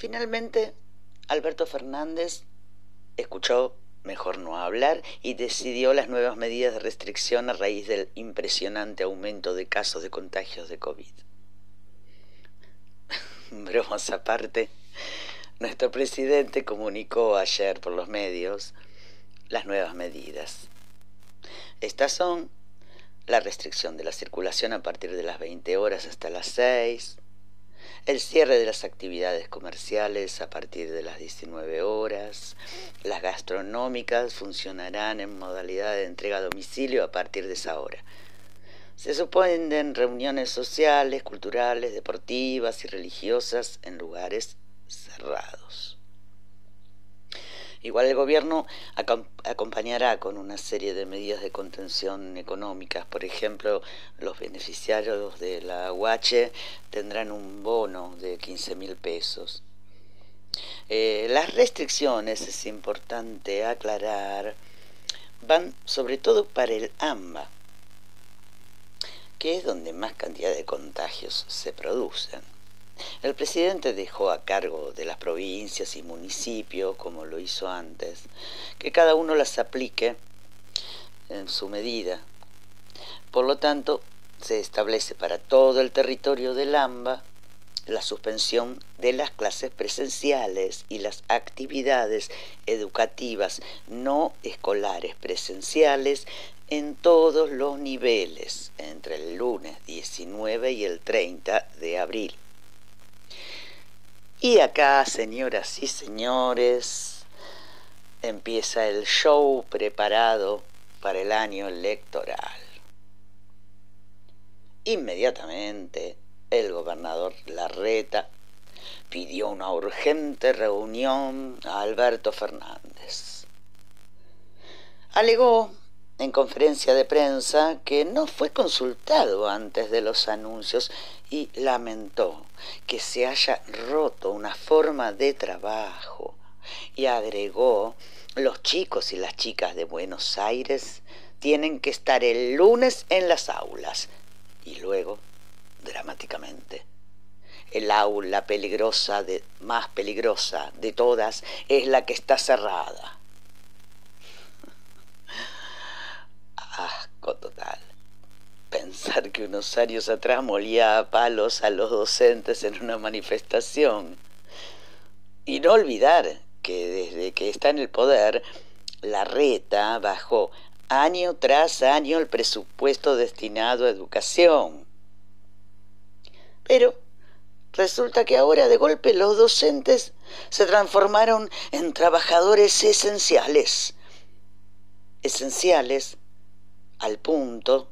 Finalmente, Alberto Fernández escuchó mejor no hablar y decidió las nuevas medidas de restricción a raíz del impresionante aumento de casos de contagios de COVID. Bromas aparte, nuestro presidente comunicó ayer por los medios las nuevas medidas. Estas son la restricción de la circulación a partir de las 20 horas hasta las 6, el cierre de las actividades comerciales a partir de las 19 horas, las gastronómicas funcionarán en modalidad de entrega a domicilio a partir de esa hora. Se suponen reuniones sociales, culturales, deportivas y religiosas en lugares cerrados. Igual el gobierno acompañará con una serie de medidas de contención económicas. Por ejemplo, los beneficiarios de la UH tendrán un bono de 15 mil pesos. Eh, las restricciones, es importante aclarar, van sobre todo para el AMBA, que es donde más cantidad de contagios se producen. El presidente dejó a cargo de las provincias y municipios, como lo hizo antes, que cada uno las aplique en su medida. Por lo tanto, se establece para todo el territorio del AMBA la suspensión de las clases presenciales y las actividades educativas no escolares presenciales en todos los niveles entre el lunes 19 y el 30 de abril. Y acá, señoras y señores, empieza el show preparado para el año electoral. Inmediatamente, el gobernador Larreta pidió una urgente reunión a Alberto Fernández. Alegó en conferencia de prensa que no fue consultado antes de los anuncios y lamentó que se haya roto una forma de trabajo. Y agregó los chicos y las chicas de Buenos Aires tienen que estar el lunes en las aulas y luego dramáticamente el aula peligrosa de más peligrosa de todas es la que está cerrada asco total. Pensar que unos años atrás molía a palos a los docentes en una manifestación. Y no olvidar que desde que está en el poder, la reta bajó año tras año el presupuesto destinado a educación. Pero resulta que ahora de golpe los docentes se transformaron en trabajadores esenciales. Esenciales al punto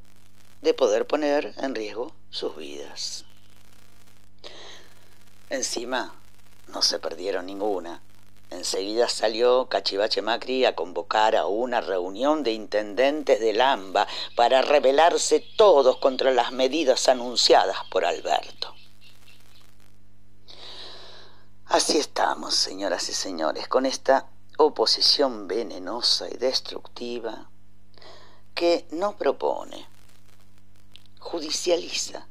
de poder poner en riesgo sus vidas. Encima, no se perdieron ninguna. Enseguida salió Cachivache Macri a convocar a una reunión de intendentes del AMBA para rebelarse todos contra las medidas anunciadas por Alberto. Así estamos, señoras y señores, con esta oposición venenosa y destructiva que no propone, judicializa,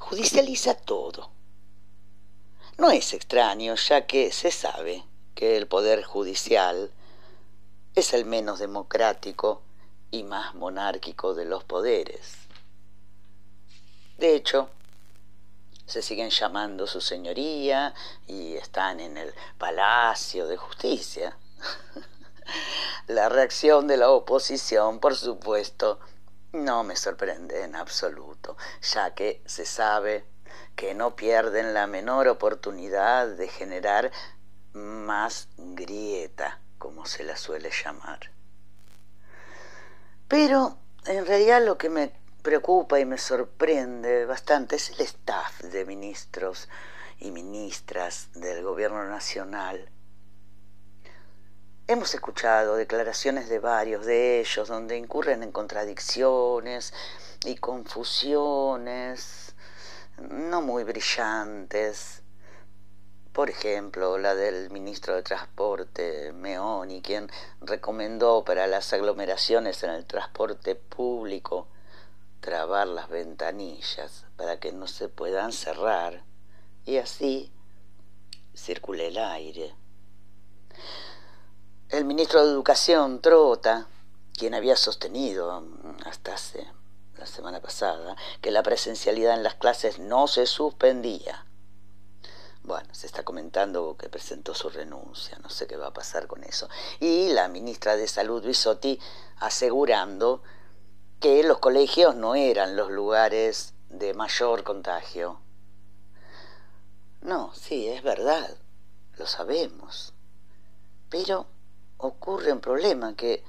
judicializa todo. No es extraño, ya que se sabe que el poder judicial es el menos democrático y más monárquico de los poderes. De hecho, se siguen llamando su señoría y están en el Palacio de Justicia. La reacción de la oposición, por supuesto, no me sorprende en absoluto, ya que se sabe que no pierden la menor oportunidad de generar más grieta, como se la suele llamar. Pero en realidad lo que me preocupa y me sorprende bastante es el staff de ministros y ministras del gobierno nacional Hemos escuchado declaraciones de varios de ellos donde incurren en contradicciones y confusiones no muy brillantes. Por ejemplo, la del ministro de Transporte, Meoni, quien recomendó para las aglomeraciones en el transporte público trabar las ventanillas para que no se puedan cerrar y así circule el aire. El ministro de Educación, Trota, quien había sostenido hasta hace la semana pasada que la presencialidad en las clases no se suspendía. Bueno, se está comentando que presentó su renuncia, no sé qué va a pasar con eso. Y la ministra de Salud, Bisotti, asegurando que los colegios no eran los lugares de mayor contagio. No, sí, es verdad, lo sabemos. Pero ocurre un problema que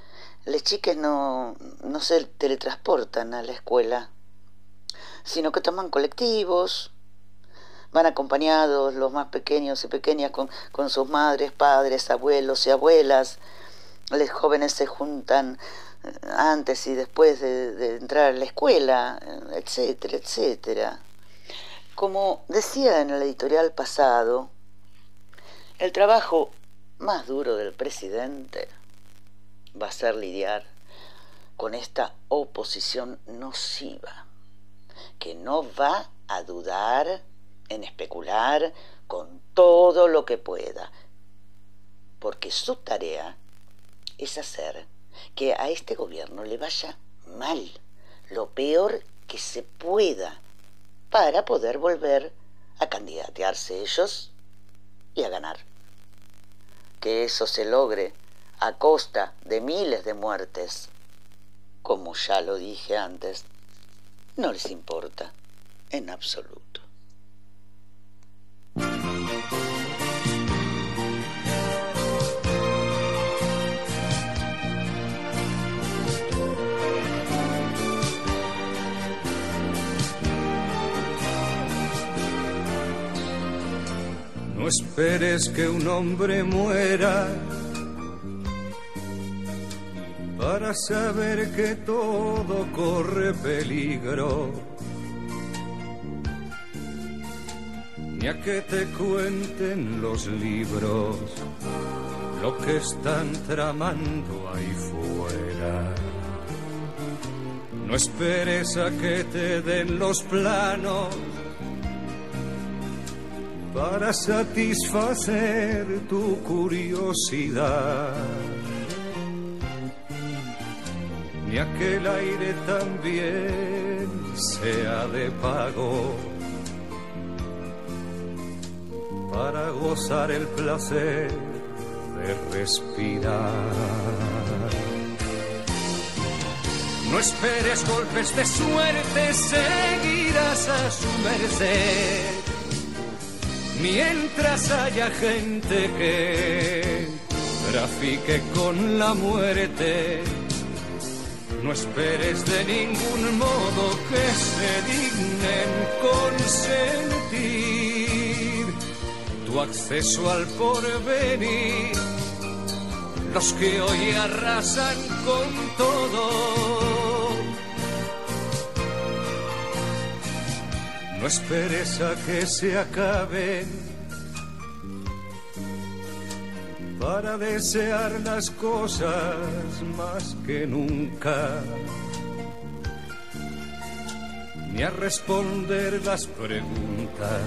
las chicas no, no se teletransportan a la escuela, sino que toman colectivos, van acompañados los más pequeños y pequeñas con, con sus madres, padres, abuelos y abuelas. Los jóvenes se juntan eh, antes y después de, de entrar a la escuela, etcétera, etcétera. Como decía en el editorial pasado, el trabajo más duro del presidente va a ser lidiar con esta oposición nociva, que no va a dudar en especular con todo lo que pueda, porque su tarea es hacer que a este gobierno le vaya mal, lo peor que se pueda, para poder volver a candidatearse ellos y a ganar. Que eso se logre a costa de miles de muertes, como ya lo dije antes, no les importa en absoluto. No esperes que un hombre muera para saber que todo corre peligro. Ni a que te cuenten los libros lo que están tramando ahí fuera. No esperes a que te den los planos para satisfacer tu curiosidad ni aquel aire también sea de pago para gozar el placer de respirar. No esperes golpes de suerte, seguirás a su merced. Mientras haya gente que trafique con la muerte, no esperes de ningún modo que se dignen consentir tu acceso al porvenir. Los que hoy arrasan con todo. No esperes a que se acaben para desear las cosas más que nunca, ni a responder las preguntas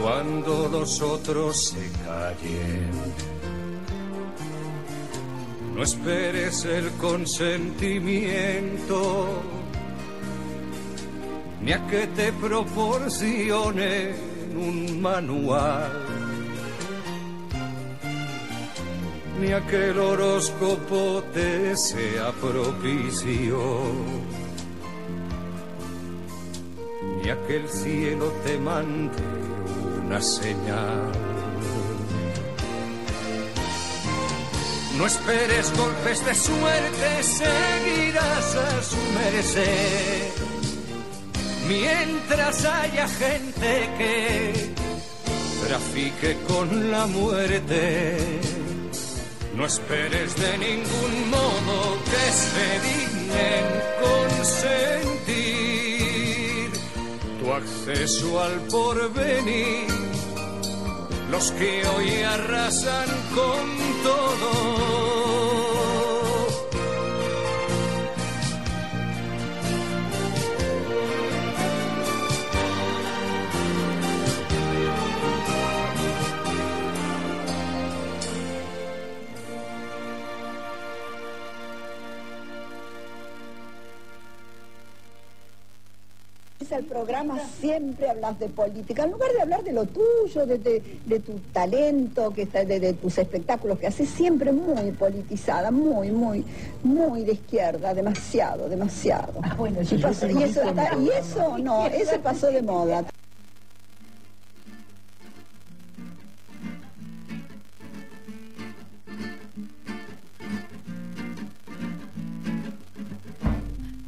cuando los otros se callen. No esperes el consentimiento, ni a que te proporcionen un manual ni aquel horóscopo te sea propicio, ni aquel cielo te mande una señal. No esperes golpes de suerte, seguirás a su merced. Mientras haya gente que trafique con la muerte no esperes de ningún modo que se dignen consentir tu acceso al porvenir. Los que hoy arrasan con todo el programa siempre hablas de política, en lugar de hablar de lo tuyo, de, tu talento, que está, de, tus espectáculos que haces, siempre muy politizada, muy, muy, muy de izquierda, demasiado, demasiado. Ah, bueno, y, eso y eso no, eso pasó de moda.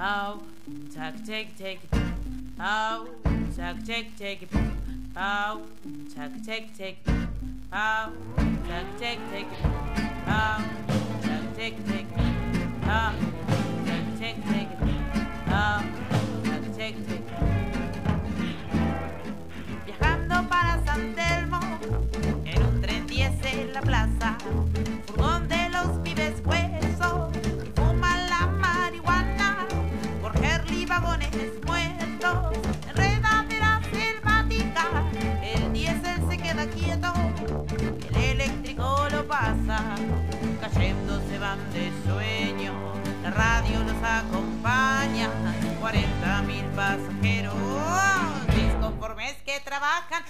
Oh, take, take, take. Oh, take, take, take. Oh, take, take, take. Oh, take, take, take. Oh, take, take, take. Oh, take, take, take. Oh, take, take, take. Viajando para San Telmo, en un tren 10 en la plaza, furgón de los pibes huesos vagones de sueño, la radio los acompaña, 40 mil pasajeros, disconformes que trabajan,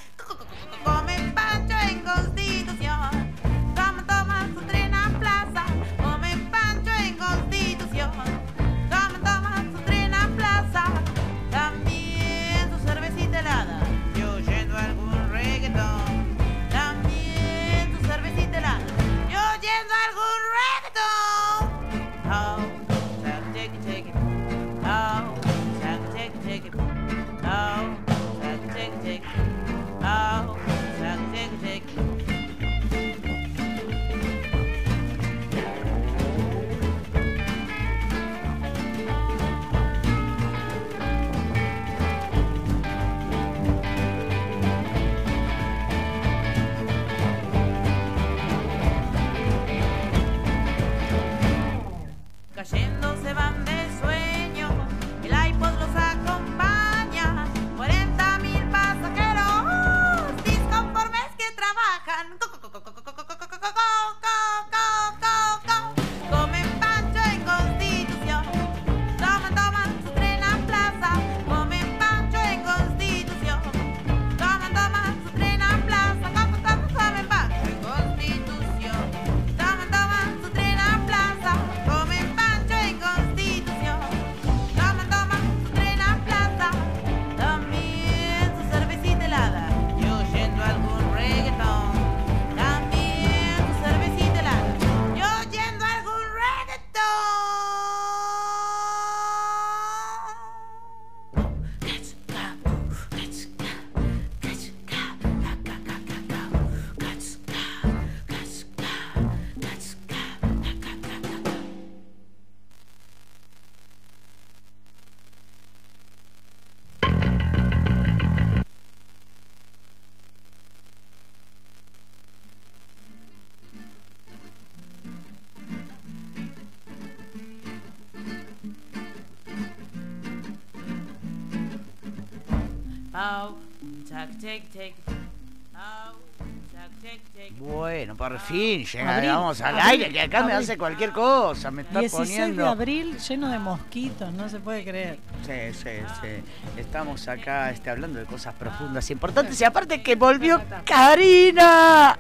Bueno, por fin llegamos al aire, que acá me hace cualquier cosa, me está 16 poniendo... de abril lleno de mosquitos, no se puede creer. Sí, sí, sí. Estamos acá este, hablando de cosas profundas y importantes y aparte que volvió Karina.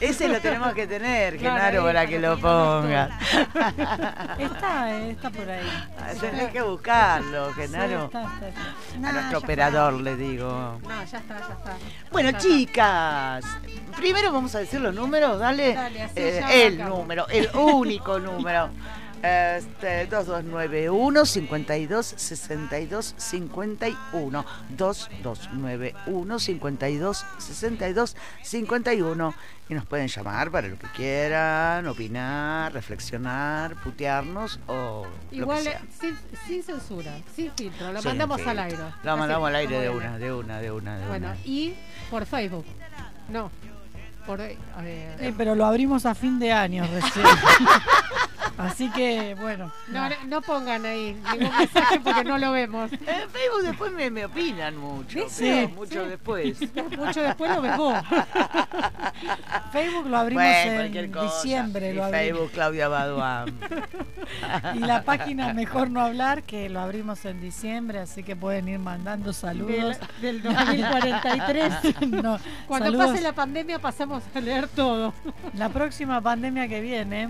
Ese lo tenemos que tener, Genaro, para que lo ponga. Está, está por ahí. Ah, tenés que buscarlo, Genaro. A nuestro operador le digo. No, ya está, ya está. Bueno, chicas, primero vamos a decir los números, dale. Eh, el número, el único número. Este, 2291 52 62 51 2291 52 62 51 y nos pueden llamar para lo que quieran, opinar, reflexionar, putearnos o igual Sin, censura, sin filtro, lo mandamos al aire. Lo mandamos al aire de una, de una, de una, de bueno, y por Facebook. No. Por, eh, pero lo abrimos a fin de año recién. Así que, bueno. No, no, no pongan ahí ningún mensaje porque no lo vemos. En Facebook después me, me opinan mucho. Sí, mucho sí. después. Mucho después lo ves vos. Facebook lo abrimos Bueno, en diciembre. Y Lo abrimos. Facebook Claudia Baduán. Y la página Mejor No Hablar, que lo abrimos en diciembre, así que pueden ir mandando Del, saludos. del 2043. No, Cuando saludos. pase la pandemia pasamos a leer todo. La próxima pandemia que viene,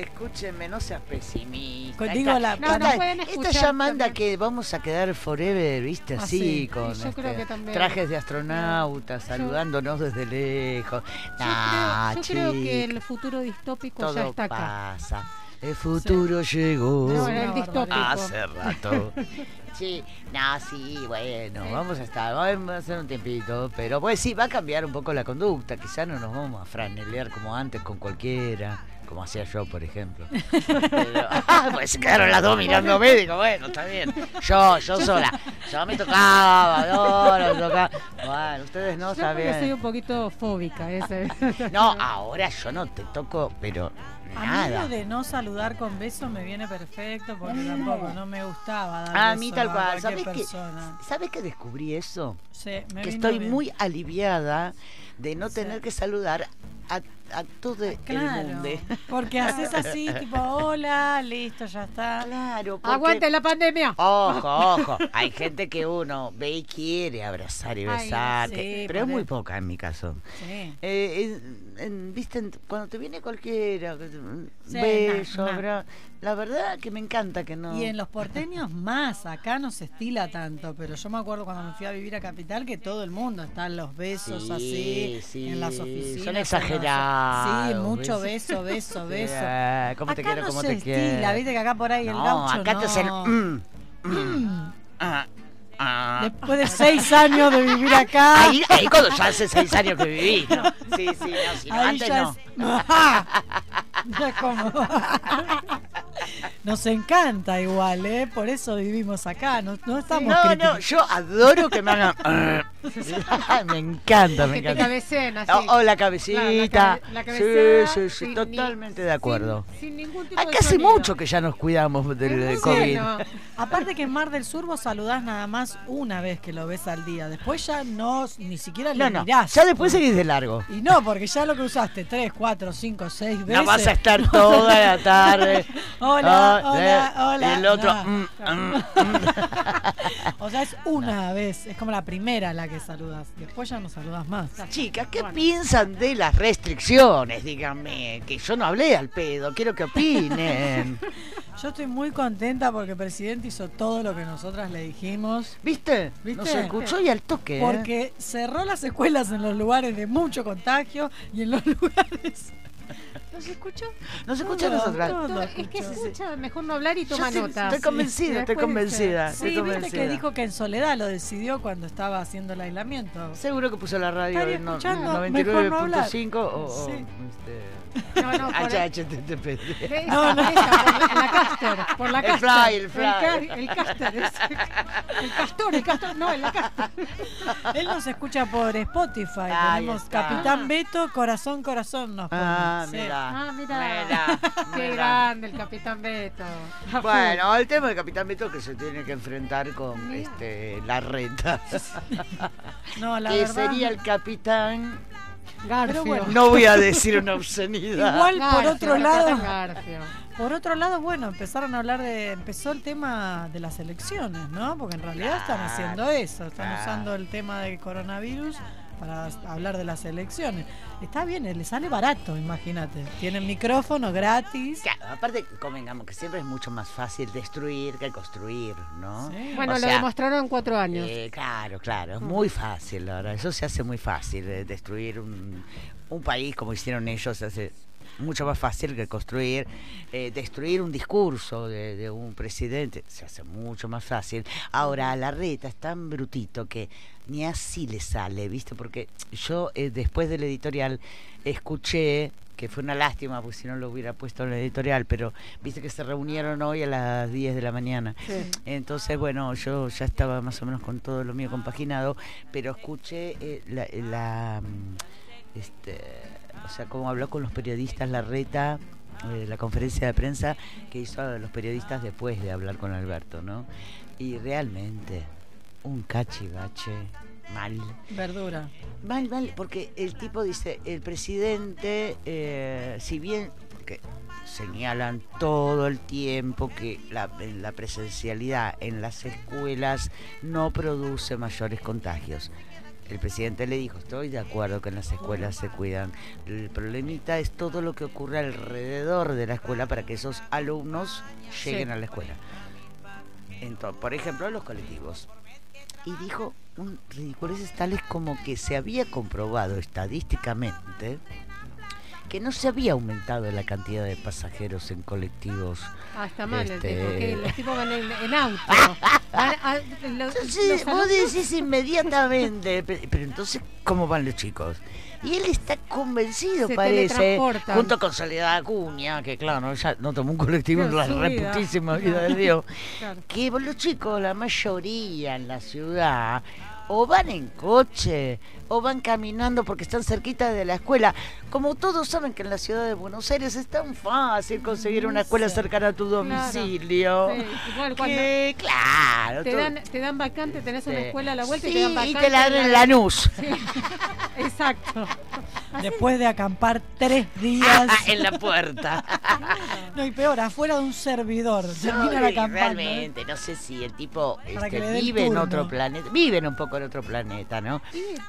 Escúchenme, no seas pesimista. Con- digo, la- No, esta, no pueden esta escuchar ya manda también. que vamos a quedar forever, viste, Ah, así, sí. con creo este, que también. trajes de astronautas, saludándonos desde lejos. Yo, Nah, creo, yo creo que el futuro distópico todo ya está acá. pasa. El futuro llegó. No, el distópico. Hace rato. Sí, no, sí, bueno, vamos a estar, vamos a hacer un tiempito, pero pues sí, va a cambiar un poco la conducta, quizá no nos vamos a franelear como antes con cualquiera, como hacía yo, por ejemplo. Pero, ah, pues se quedaron las dos mirándome, digo, bueno, está bien, yo, yo sola, yo me tocaba, no, no me tocaba, bueno, ustedes no, Yo está porque soy un poquito fóbica. Ese. No, ahora yo no te toco, pero a mí nada. lo de no saludar con besos me viene perfecto porque tampoco no me gustaba dar A mí tal cual, ¿sabes qué? ¿Sabes que descubrí eso? Sí, me que estoy bien. muy aliviada de no Sí. tener que saludar a, a todo el Claro, mundo. porque haces así, tipo, hola, listo, ya está. Claro, porque... Aguante la pandemia. Ojo, ojo. Hay gente que uno ve y quiere abrazar y besar, sí, pero es muy poca en mi caso. Sí. Eh, en- en- ¿Viste? Cuando te viene cualquiera, un Sí, beso, abra- la verdad que me encanta que no. Y en los porteños más, acá no se estila tanto, pero yo me acuerdo cuando me fui a vivir a Capital que todo el mundo están los besos Sí, así sí, en las oficinas. son exagerados, Sí, mucho beso, beso, beso. ah, ¿Cómo te acá quiero, no cómo se te estila, viste que acá por ahí el no, gaucho acá te hacen. no. mm, mm, ah, ah. Después de seis años de vivir acá, Ahí, ahí cuando ya hace seis años que viví, ¿no? Sí, sí, no, si no, ahí antes ya no. es... Ya es como... Nos encanta igual, ¿eh? Por eso vivimos acá, no, no estamos No, no, yo adoro que me hagan. me encanta, me que te encanta. así. O, o la cabecita. La cabe- la sí, sí, sí, sin totalmente de acuerdo. Sin, sin ningún tipo Acá de hace mucho que ya nos cuidamos del COVID. bueno. Aparte que en Mar del Sur vos saludás nada más una vez que lo ves al día. Después ya no, ni siquiera No, le no, mirás. ya después seguís de largo. Y no, porque ya lo que usaste tres, cuatro, cinco, seis veces. No vas a estar toda la tarde. Hola, Ah, hola, eh, hola. Y el otro. No. mm, mm, mm. O sea, es una vez. Es como la primera la que saludas. Después ya no saludas más. Chicas, ¿qué piensan de las restricciones? Díganme, que yo no hablé al pedo, quiero que opinen. Yo estoy muy contenta porque el presidente hizo todo lo que nosotras le dijimos. ¿Viste? ¿Viste? Nos escuchó y al toque. ¿eh? Porque cerró las escuelas en los lugares de mucho contagio y en los lugares. ¿Nos escuchó? Nos escucha a Todo, nosotras. todo No, es que se escucha mejor no hablar y Yo toma estoy, nota. estoy convencida, estoy convencida. Sí, estoy viste que dijo que en soledad lo decidió cuando estaba haciendo el aislamiento. Seguro que puso la radio en no- escuchando, mejor no hablar. 99.5 o, este, No, no. Esa, No, no. la caster, por la El caster. fly, el fly. El, caster, el castor, el castor, no, el caster. Él nos escucha por Spotify. Tenemos. Capitán Beto, Corazón, Corazón nos pone. Ah, Sí. Mira. Ah, mira. Mira, Qué mira. grande el capitán Beto. Bueno, el tema del Capitán Beto que se tiene que enfrentar con este la. No, la que verdad. sería el capitán. Garfio. bueno. No voy a decir una obscenidad. Igual por otro el lado, capitán Garfio. por otro lado, bueno, empezaron a hablar de, empezó el tema de las elecciones, ¿no? Porque en realidad están haciendo eso, están claro. usando el tema del coronavirus para hablar de las elecciones. Está bien, le sale barato, imagínate. Tienen micrófono gratis. Claro, aparte, convengamos que siempre es mucho más fácil destruir que construir, ¿no? Sí. Bueno, O lo sea, demostraron en cuatro años. Eh, claro, claro, es muy fácil ahora. Eso se hace muy fácil, eh, destruir un, un país como hicieron ellos hace mucho más fácil que construir, eh, destruir un discurso de, de un presidente se hace mucho más fácil. Ahora a la reta es tan brutito que ni así le sale, ¿viste? Porque yo eh, después del editorial escuché que fue una lástima porque si no lo hubiera puesto en el editorial, pero viste que se reunieron hoy a las 10 de la mañana. Entonces, bueno, yo ya estaba más o menos con todo lo mío compaginado, pero escuché eh, la, la, mm, este, o sea, cómo habló con los periodistas la reta eh, la conferencia de prensa que hizo a los periodistas después de hablar con Alberto, ¿no? Y realmente, un cachivache mal. Verdura. Mal, mal, porque el tipo dice, el presidente, eh, si bien que señalan todo el tiempo que la, la presencialidad en las escuelas no produce mayores contagios. El presidente le dijo, estoy de acuerdo que en las escuelas se cuidan. El problemita es todo lo que ocurre alrededor de la escuela para que esos alumnos lleguen a la escuela. Entonces, por ejemplo, los colectivos. Y dijo un ridiculeces tales como que se había comprobado estadísticamente que no se había aumentado la cantidad de pasajeros en colectivos. Ah, está mal el Este- tipo, que los tipos van en, en auto. Van a- los- Sí, los vos decís inmediatamente, pe- pero entonces, ¿cómo van los chicos? Y él está convencido, Se parece, junto con Soledad Acuña, que claro, ella no tomó un colectivo en la vida. reputísima vida de Dios, Claro. que los chicos, la mayoría en la ciudad, o van en coche, o van caminando porque están cerquita de la escuela. Como todos saben que en la ciudad de Buenos Aires es tan fácil conseguir una escuela cercana a tu domicilio. Sí, igual cuando que, claro. te dan, te dan vacante, tenés una Sí. escuela a la vuelta y te dan vacante. y te la dan en la- Lanús. Sí. Exacto. Después de acampar tres días. en la puerta. No, y peor, afuera de un servidor. Termina la Ay, campaña. realmente, no sé si el tipo Para que este, vive en turno. otro planeta, viven un poco otro planeta, ¿no?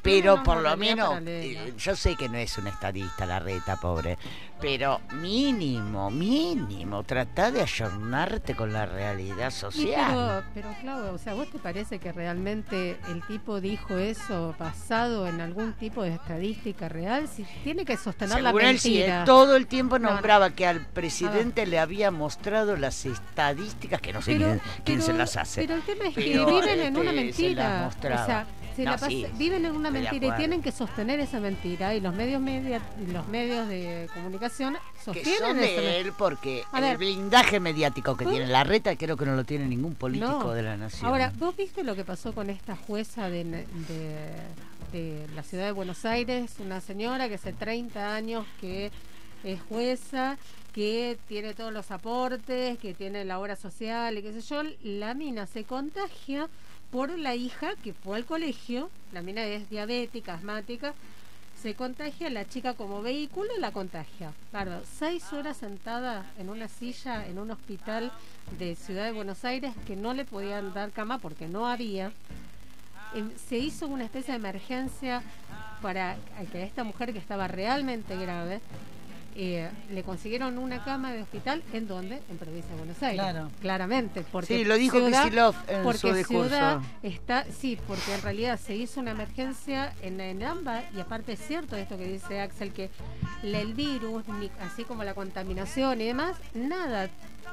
Pero por lo menos, eh, yo sé que no es un estadista la reta, pobre, pero mínimo, mínimo, trata de ayornarte con la realidad social. pero, pero Claudio, o sea, ¿vos te parece que realmente el tipo dijo eso basado en algún tipo de estadística real? Si tiene que sostener la Según él, sí, mentira. él todo el tiempo No, no. nombraba que al presidente le había mostrado las estadísticas, que no sé Pero- quién, quién se las hace. Pero el tema es que viven en este, una las mentira. O sea, se No, la sí, viven en una mentira y tienen que sostener esa mentira y los medios media, los medios de comunicación que sostienen son esa de mentira. él porque A el ver. blindaje mediático que ¿Vos? tiene la reta creo que no lo tiene ningún político No. de la nación. Ahora, ¿vos viste lo que pasó con esta jueza de, de- de la ciudad de Buenos Aires? Una señora que hace 30 años que es jueza, que tiene todos los aportes, que tiene la obra social y qué sé yo. La mina se contagia por la hija que fue al colegio. La mina es diabética, asmática. Se contagia, la chica como vehículo la contagia. Claro, seis horas sentada en una silla en un hospital de Ciudad de Buenos Aires que no le podían dar cama porque no había. Em, se hizo una especie de emergencia para que a esta mujer que estaba realmente grave eh, le consiguieron una cama de hospital en donde en provincia de Buenos Aires Claro. claramente porque sí, lo dijo Ciudad- Kicillof en porque su discurso. Ciudad está, sí, porque en realidad se hizo una emergencia en, en ambas, y aparte es cierto esto que dice Axel, que el virus, ni- así como la contaminación y demás, nada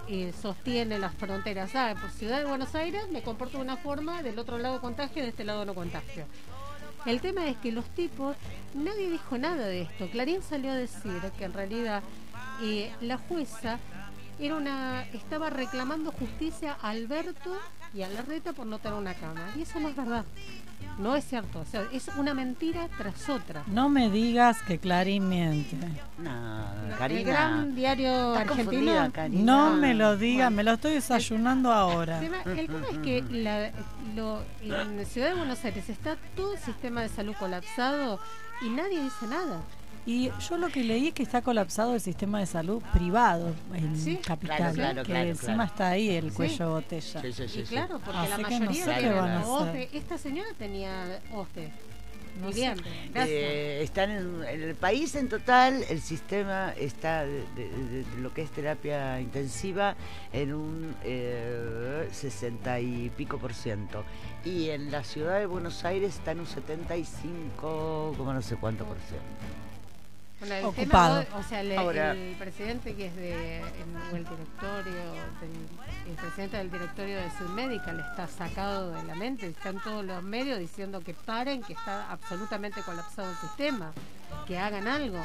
eh, sostiene las fronteras. Ah, por Ciudad de Buenos Aires me comporto de una forma, del otro lado contagio, de este lado no contagio. El tema es que los tipos, nadie dijo nada de esto. Clarín salió a decir que en realidad eh, la jueza estaba reclamando justicia a Alberto y a Larreta por no tener una cama. Y eso no es verdad. No es cierto. O sea, es una mentira tras otra. No me digas que Clarín miente. No, El Karina. gran diario argentino. Karina. No me lo digas, Bueno. me lo estoy desayunando ahora. El tema, el tema es que la- lo- en Ciudad de Buenos Aires está todo el sistema de salud colapsado y nadie dice nada. Y yo lo que leí es que está colapsado el sistema de salud privado en Sí, Capital, claro, claro, que claro, encima claro. está ahí el Sí. cuello de botella. Sí, sí, sí, y sí. claro, porque Así la no mayoría sé tienen van a. OSDE. Esta señora tenía OSDE. No sé. bien, gracias. Eh, están en, en el país en total, el sistema está de, de- de- de lo que es terapia intensiva en un eh, 60 y pico por ciento. Y en la ciudad de Buenos Aires está en un 75, como no sé cuánto por ciento. Bueno, el Ocupado. tema, o sea, el, Ahora- el presidente que es de, el, directorio, del- el presidente del directorio de Sudmédica le está sacado de la mente, está en todos los medios diciendo que paren, que está absolutamente colapsado el sistema. Que hagan algo.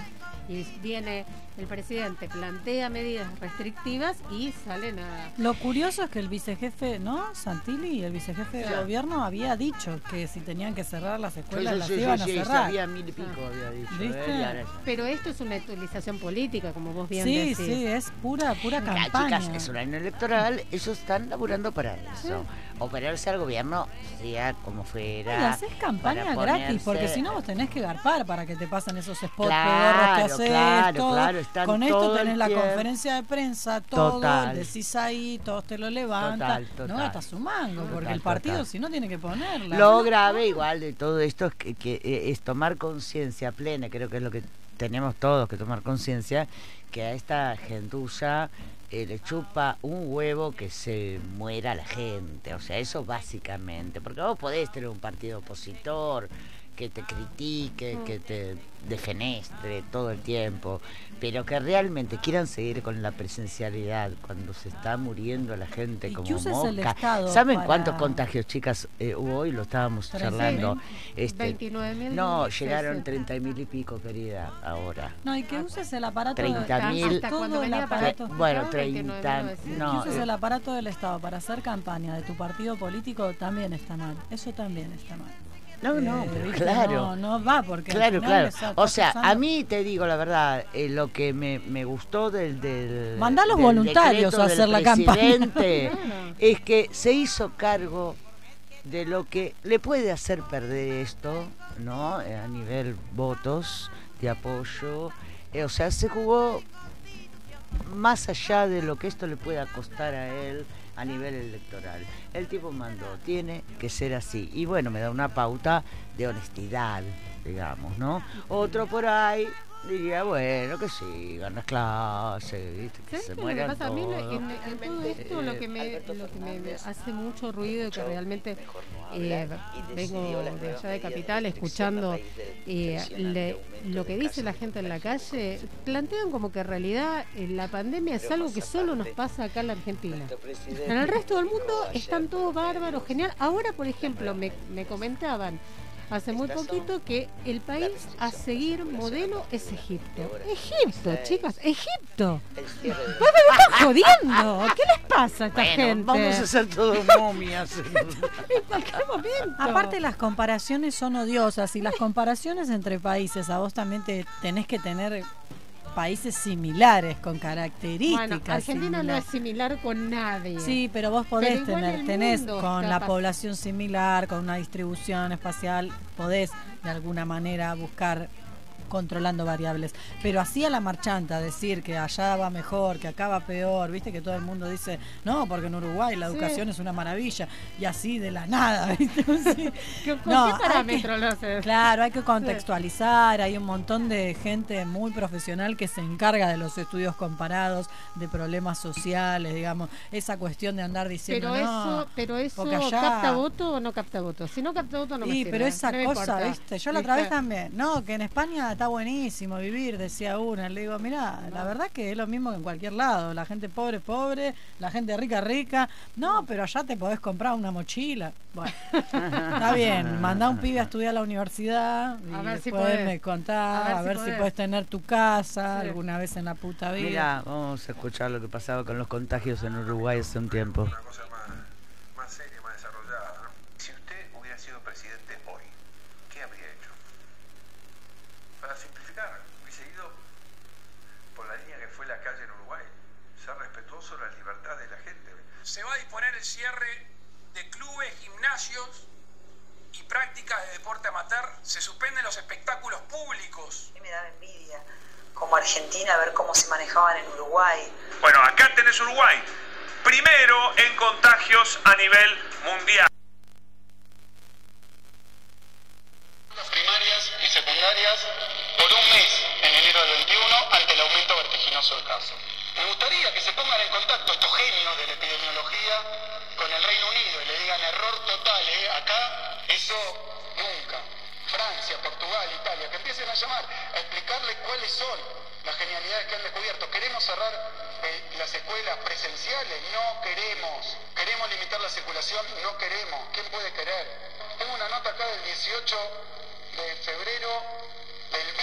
Y viene el presidente, plantea medidas restrictivas y salen a... Lo curioso es que el vicejefe, ¿no? Santilli, el vicejefe de gobierno, había dicho que si tenían que cerrar las escuelas, Sí, las sí, sí, iban sí, a sí, cerrar. sabía mil y pico, había dicho. ¿Viste? ¿eh? Pero esto es una utilización política, como vos bien Sí, decís. sí, es pura, pura campaña. chicas, es un año electoral, ellos están laburando para eso. Operarse al gobierno, sea como fuera. Y haces campaña gratis, porque si no vos tenés que garpar para que te pasen esos spots Claro, que haces, claro, todo. claro, están Con esto todo tenés la tiempo. conferencia de prensa, todo, Total. decís ahí, todos te lo levantan, Total, no total. gastas su mango, porque el partido si no tiene que ponerla. Lo grave igual de todo esto es que, que, eh, es tomar conciencia plena, creo que es lo que tenemos todos que tomar conciencia, que a esta gentuza eh, le chupa un huevo que se muera la gente, o sea, eso básicamente, porque vos podés tener un partido opositor que te critique, que te defenestre todo el tiempo, pero que realmente quieran seguir con la presencialidad cuando se está muriendo la gente como mosca. Estado ¿Saben para- cuántos contagios, chicas, eh, hubo hoy? Lo estábamos charlando. mil. Este, 29.000 no, llegaron 30 mil y pico, querida, ahora. No, y que uses el aparato 30 mil. Bueno, Estaba 30. 29.900. No, que uses eh, el aparato del Estado para hacer campaña de tu partido político también está mal. Eso también está mal. No, no, Eh, pero claro. No, no va porque. Claro, claro. O sea, a mí te digo la verdad, eh, lo que me, me gustó del, del Mandá a los del voluntarios a hacer la campaña. es que se hizo cargo de lo que le puede hacer perder esto, ¿no? Eh, a nivel votos de apoyo. Eh, o sea, se jugó más allá de lo que esto le pueda costar a él a nivel electoral. El tipo mandó, tiene que ser así. Y bueno, me da una pauta de honestidad, digamos, ¿no? Otro por ahí diría, bueno, que sí, ganas clases, ¿viste? que ¿Sabes se lo que mueran pasa? A mí lo- en, en todo esto lo que me, lo que me hace mucho ruido y que realmente no eh, vengo las de allá de Capital escuchando eh, le- lo que dice la gente en la calle, plantean como que en realidad eh, la pandemia es algo que solo nos pasa acá en la Argentina. En el resto del mundo están todos bárbaros, genial. Ahora, por ejemplo, me, me comentaban hace muy poquito que el país a seguir modelo es Egipto. Egipto, 16. chicas, Egipto. De ¡Estás jodiendo! ¿Qué les pasa a esta Bueno, gente? vamos a hacer todo momias. En cualquier momento. Aparte las comparaciones son odiosas y las comparaciones entre países, a vos también te tenés que tener países similares con características. Bueno, Argentina no es similar con nadie. Sí, pero vos podés Pero tener, tenés con la población similar, con una distribución espacial, podés de alguna manera buscar controlando variables. Pero así a la marchanta, decir que allá va mejor, que acá va peor, viste que todo el mundo dice, no, porque en Uruguay la Sí. educación es una maravilla, y así de la nada, ¿viste? Sí. ¿Con No, qué parámetro lo haces? Claro, hay que contextualizar, hay un montón de gente muy profesional que se encarga de los estudios comparados, de problemas sociales, digamos, esa cuestión de andar diciendo, Pero no, eso, pero eso allá- capta voto o no capta voto. Si no capta voto no me Sí, pero esa no cosa, importa. viste, yo la otra vez también, no, que en España está buenísimo vivir, decía una, le digo, mira, la verdad que es lo mismo que en cualquier lado, la gente pobre, pobre, la gente rica, rica, no, pero allá te podés comprar una mochila, bueno, está bien, mandá a un pibe a estudiar a la universidad y A ver si después podés. me contás, A a ver si si podés. podés tener tu casa Sí. alguna vez en la puta vida. Mira, vamos a escuchar lo que pasaba con los contagios en Uruguay hace un tiempo. Una cosa más, más seria, más desarrollada. ¿no? Si usted hubiera sido presidente hoy, ¿qué habría hecho? Para simplificar, hubiese ido por la línea que fue la calle en Uruguay. Ser respetuoso de la libertad de la gente. Se va a disponer el cierre de clubes, gimnasios y prácticas de deporte amateur. Se suspenden los espectáculos públicos. A mí me daba envidia, como Argentina, ver cómo se manejaban en Uruguay. Bueno, acá tenés Uruguay. Primero en contagios a nivel mundial. Las primarias y secundarias por un mes en enero del 21 ante el aumento vertiginoso del caso. Me gustaría que se pongan en contacto estos genios de la epidemiología con el Reino Unido y le digan error total, ¿eh? Acá eso nunca. Francia, Portugal, Italia, que empiecen a llamar, a explicarles cuáles son las genialidades que han descubierto. ¿Queremos cerrar eh, las escuelas presenciales? No queremos. ¿Queremos limitar la circulación? No queremos. ¿Quién puede querer? Tengo una nota acá del 18 de febrero del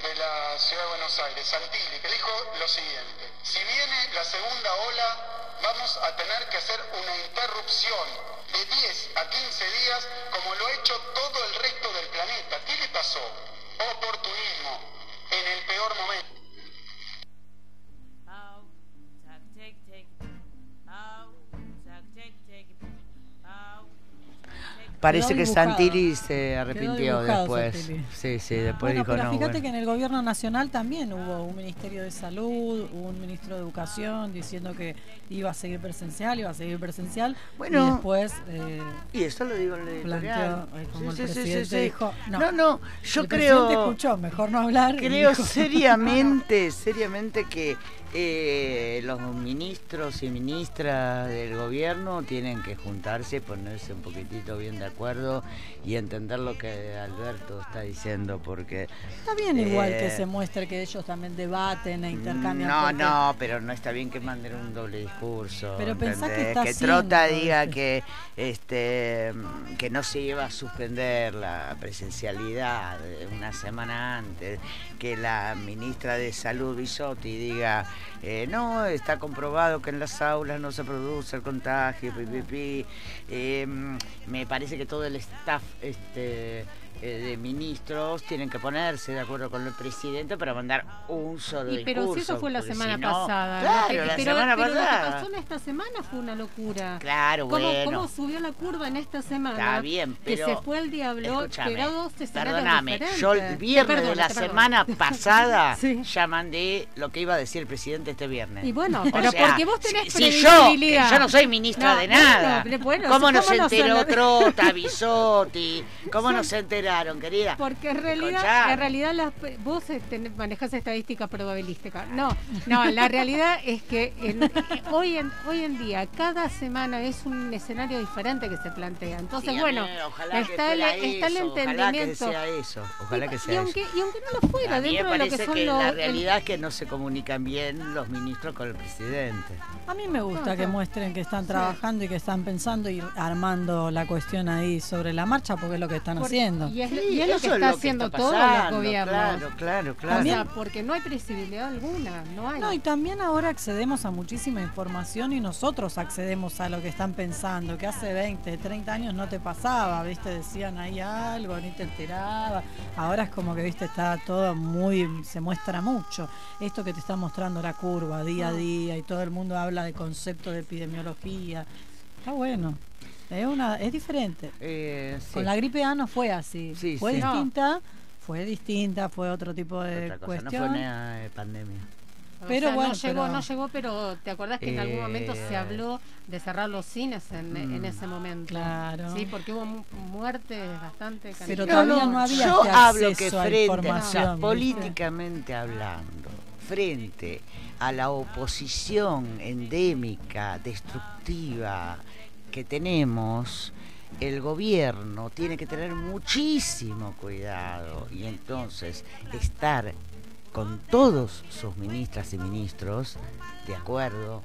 vice la Ciudad de Buenos Aires, Santilli, que dijo lo siguiente, si viene la segunda ola, vamos a tener que hacer una interrupción de 10 a 15 días como lo ha hecho todo el resto del planeta. ¿Qué le pasó? Oportunismo, en el peor momento. Parece que. Santilli se arrepintió después. Santilli. Sí, sí, después Bueno, dijo pero no. fíjate bueno". que en el gobierno nacional también hubo un ministerio de salud, un ministro de educación diciendo que iba a seguir presencial, iba a seguir presencial. Bueno. y después eh, Y eso lo digo en el planteó, eh, como Sí, el sí, sí, presidente sí, dijo, no, no, no, yo el creo. presidente escuchó, mejor no hablar. Creo dijo, seriamente, seriamente que eh, los ministros y ministras del gobierno tienen que juntarse, ponerse un poquitito bien de acuerdo y entender lo que Alberto está diciendo, porque Está bien igual que Eh, se muestre que ellos también debaten e intercambian. No, porque- no, pero no está bien que manden un doble discurso. Pero pensá que está Trota haciendo, diga que este que no se iba a suspender la presencialidad eh, una semana antes, que la ministra de Salud Bisotti diga eh, no, está comprobado que en las aulas no se produce el contagio, pi, pi, pi". Eh, me parece que todo el staff este de ministros tienen que ponerse de acuerdo con el presidente para mandar un solo Y pero si eso fue la semana si no- pasada. Claro, que- la pero, semana pero lo que pasada. pasó en esta semana fue una locura. Claro, ¿Cómo, bueno. cómo subió la curva en esta semana? Está bien, pero. Que se fue el diablo, pero Perdóname, yo el viernes de la semana pasada Sí. ya mandé lo que iba a decir el presidente este viernes. Y bueno, O pero sea, porque vos tenés si, si yo, que yo no soy ministra No, de nada. bueno, ¿Cómo ¿cómo no enteró Trota, Bisotti? ¿Cómo no se querida? Porque en realidad, en realidad las, vos este, manejás estadística probabilística. No, no, la realidad es que en- hoy, en, hoy en día cada semana es un escenario diferente que se plantea. Entonces, Sí, bueno, mí, ojalá que está, el, entendimiento. Ojalá que sea eso. Ojalá que y, sea aunque, eso. y aunque no lo fuera, A mí me dentro de lo que parece son que los. la el- realidad es que no se comunican bien los ministros con el presidente. A mí me gusta Ajá. que muestren que están trabajando y que están pensando y armando la cuestión ahí sobre la marcha porque es lo que están por- haciendo. Y es, Sí, y es lo que está lo haciendo está todos pasando, los gobiernos. Claro, claro, claro. O sea, porque no hay previsibilidad alguna, no hay. No, y también ahora accedemos a muchísima información y nosotros accedemos a lo que están pensando, que hace 20, 30 años no te pasaba, ¿viste? Decían ahí algo, ni te enteraba. Ahora es como que, ¿viste? Está todo muy, se muestra mucho. Esto que te está mostrando la curva día a día y todo el mundo habla de concepto de epidemiología. Está bueno. Es, una, es diferente. Eh, sí. Con la gripe A no fue así. Sí, fue sí. distinta, fue distinta, fue otro tipo de Otra cosa, cuestión. no fue una eh, pandemia. O Pero sea, bueno, no llegó, pero- no llegó, pero ¿te acordás que en algún momento se Eh, habló de cerrar los cines en, en Mm. ese momento? Claro. Sí, porque hubo mu- muertes bastante Pero todavía no había yo este hablo que frente, o sea, políticamente hablando, frente a la oposición endémica, destructiva que tenemos, el gobierno tiene que tener muchísimo cuidado y entonces estar con todos sus ministras y ministros de acuerdo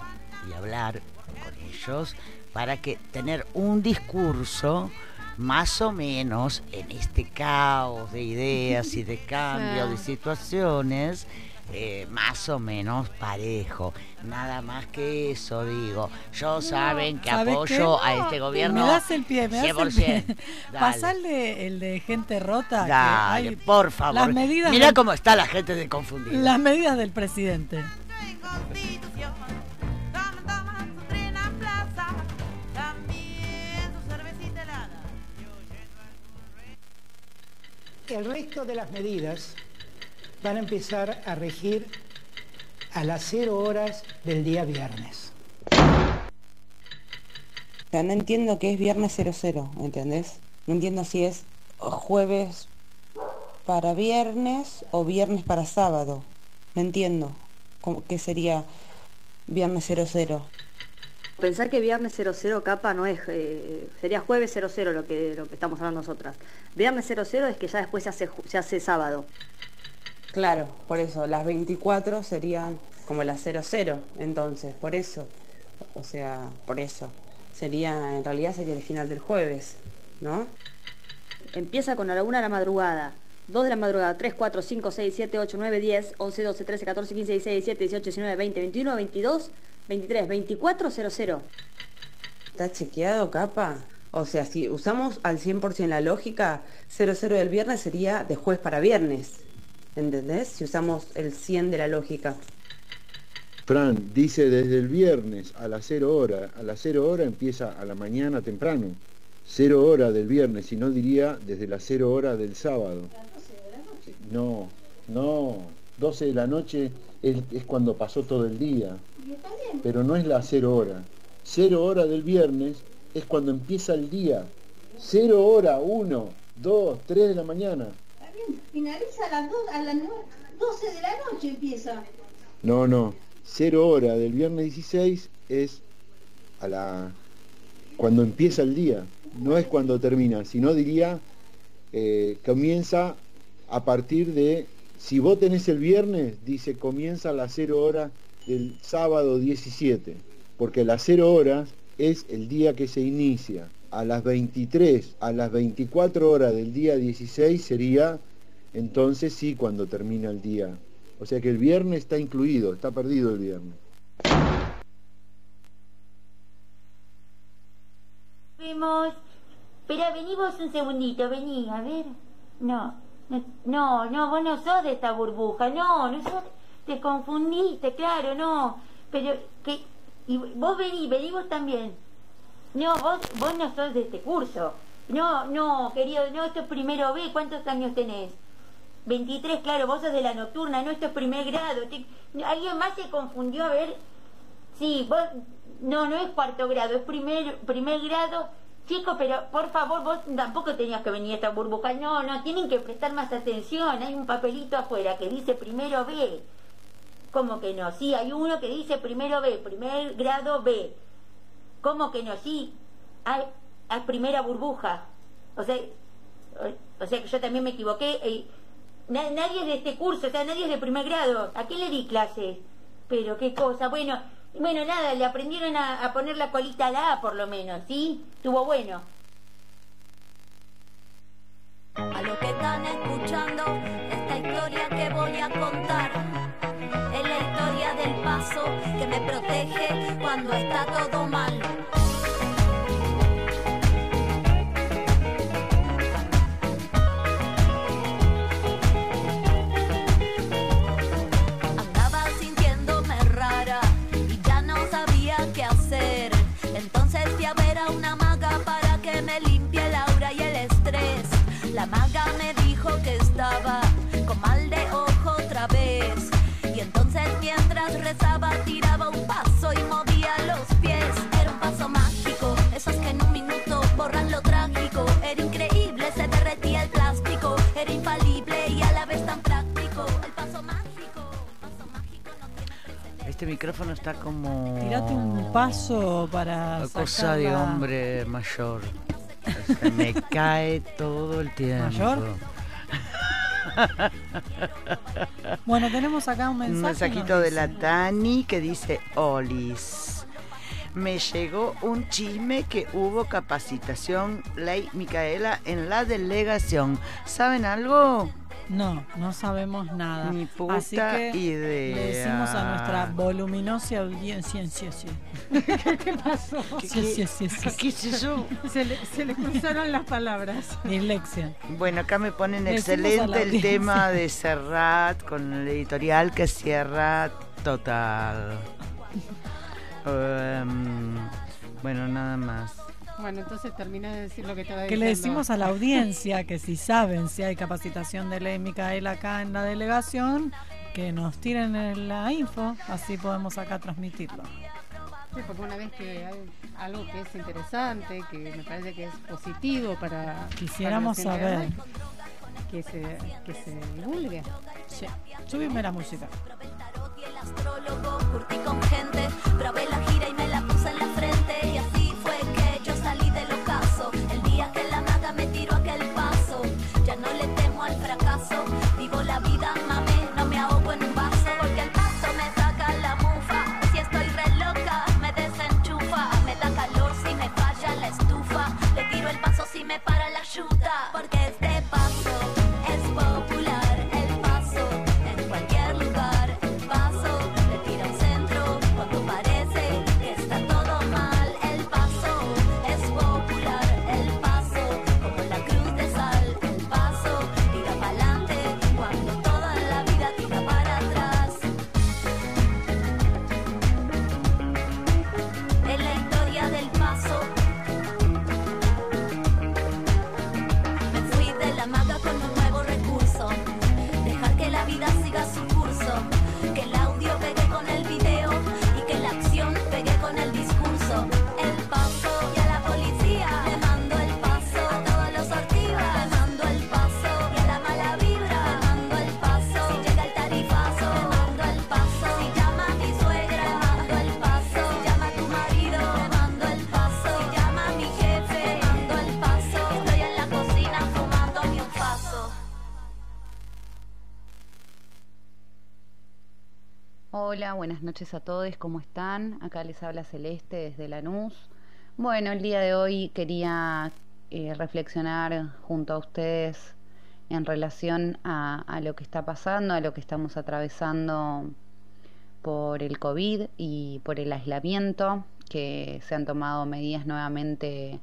y hablar con ellos para que tener un discurso más o menos en este caos de ideas y de cambio de situaciones eh, más o menos parejo nada más que eso digo yo saben que ¿sabes apoyo qué? a este gobierno Me das el pie, me das el 100%. pie. Pasarle el de gente rota. que Dale, hay por favor. Las medidas, Mira del- cómo está la gente de confundida. las medidas del presidente. El resto de las medidas van a empezar a regir a las cero horas del día viernes. O sea, no entiendo qué es viernes 00, ¿entendés? No entiendo si es jueves para viernes o viernes para sábado. No entiendo cómo- qué sería viernes 00. Pensar que viernes 00 capa no es, eh, sería jueves 00 lo que, lo que estamos hablando nosotras. Viernes 00 es que ya después se hace, se hace sábado. Claro, por eso, las 24 serían como las 00, entonces, por eso. O sea, por eso. Sería, en realidad sería el final del jueves, ¿no? Empieza con a la una de la madrugada 2 de la madrugada, 3, 4, 5, 6, 7, 8, 9, 10, 11, 12, 13, 14, 15, 16, 17, 18, 19, 20, 21, 22, 23, 24, 00. ¿Está chequeado, capa? O sea, si usamos al 100% la lógica, 00 del viernes sería de jueves para viernes. ¿Entendés? Si usamos el 100 de la lógica. Fran dice desde el viernes a las 0 hora. A las 0 hora empieza a la mañana temprano. 0 hora del viernes, si no diría desde las 0 hora del sábado. No, no. 12 de la noche es, es cuando pasó todo el día. Pero no es la 0 hora. 0 hora del viernes es cuando empieza el día. 0 hora, 1, 2, 3 de la mañana. Finaliza a las, dos- a las nue- 12 de la noche empieza. No, no. 0 hora del viernes 16 es a la cuando empieza el día, no es cuando termina, sino diría eh, comienza a partir de si vos tenés el viernes, dice comienza a las 0 horas del sábado 17, porque las 0 horas es el día que se inicia. A las 23, a las 24 horas del día 16 sería entonces sí cuando termina el día. O sea que el viernes está incluido, está perdido el viernes. Vemos. Pero vení vos un segundito, vení, a ver. No, no, no, no, vos no sos de esta burbuja, no, no sos, te confundiste, claro, no. Pero que, y vos vení, vení vos también. No, vos, vos no sos de este curso. No, no, querido, no, esto es primero B, ¿cuántos años tenés? 23, claro, vos sos de la nocturna, no, esto es primer grado. Alguien más se confundió, a ver. Sí, vos, no, no es cuarto grado, es primer, primer grado. Chicos, pero por favor, vos tampoco tenías que venir a esta burbuja. No, no, tienen que prestar más atención. Hay un papelito afuera que dice primero B. ¿Cómo que no? Sí, hay uno que dice primero B, primer grado B. ¿Cómo que no? Sí, hay, hay primera burbuja. O sea, o, sea que yo también me equivoqué. eh, nadie es de este curso, o sea, nadie es de primer grado. ¿A qué le di clases? Pero qué cosa. Bueno, bueno, nada, le aprendieron a, a poner la colita a la A por lo menos, ¿sí? Estuvo bueno. A lo que están escuchando, esta historia que voy a contar es la historia del paso que me protege cuando está todo mal. Fui a ver a una Este micrófono está como... Tirate un paso para Cosa sacar de la- hombre mayor. Se me cae todo el tiempo. ¿Mayor? Bueno, tenemos acá un mensaje. Un mensajito de la Dani que dice, Olis, me llegó un chisme que hubo capacitación Ley Micaela en la delegación. ¿Saben algo? No, no sabemos nada. Ni puta Así que idea. le decimos a nuestra voluminosa audiencia. Sí, sí. ¿Qué pasó? Sí, sí, sí, sí. ¿Qué es eso? Se le, se le cruzaron las palabras. Dislexia. Bueno, acá me ponen excelente el tema de Serrat con el editorial que cierra total. Em, bueno, nada más. Bueno, entonces termina de decir lo que estaba Que diciendo. le decimos a la audiencia que si saben si hay capacitación de ley Micaela acá en la delegación, que nos tiren en la info, así podemos acá transmitirlo. Sí, porque una vez que hay algo que es interesante, que me parece que es positivo para... Quisiéramos para saber. Que se, que se divulgue. Sí. Subime la música. No le Hola, buenas noches a todos, ¿cómo están? Acá les habla Celeste desde Lanús. Bueno, el día de hoy quería eh, reflexionar junto a ustedes en relación a, lo que está pasando, a lo que estamos atravesando por el COVID y por el aislamiento, que se han tomado medidas nuevamente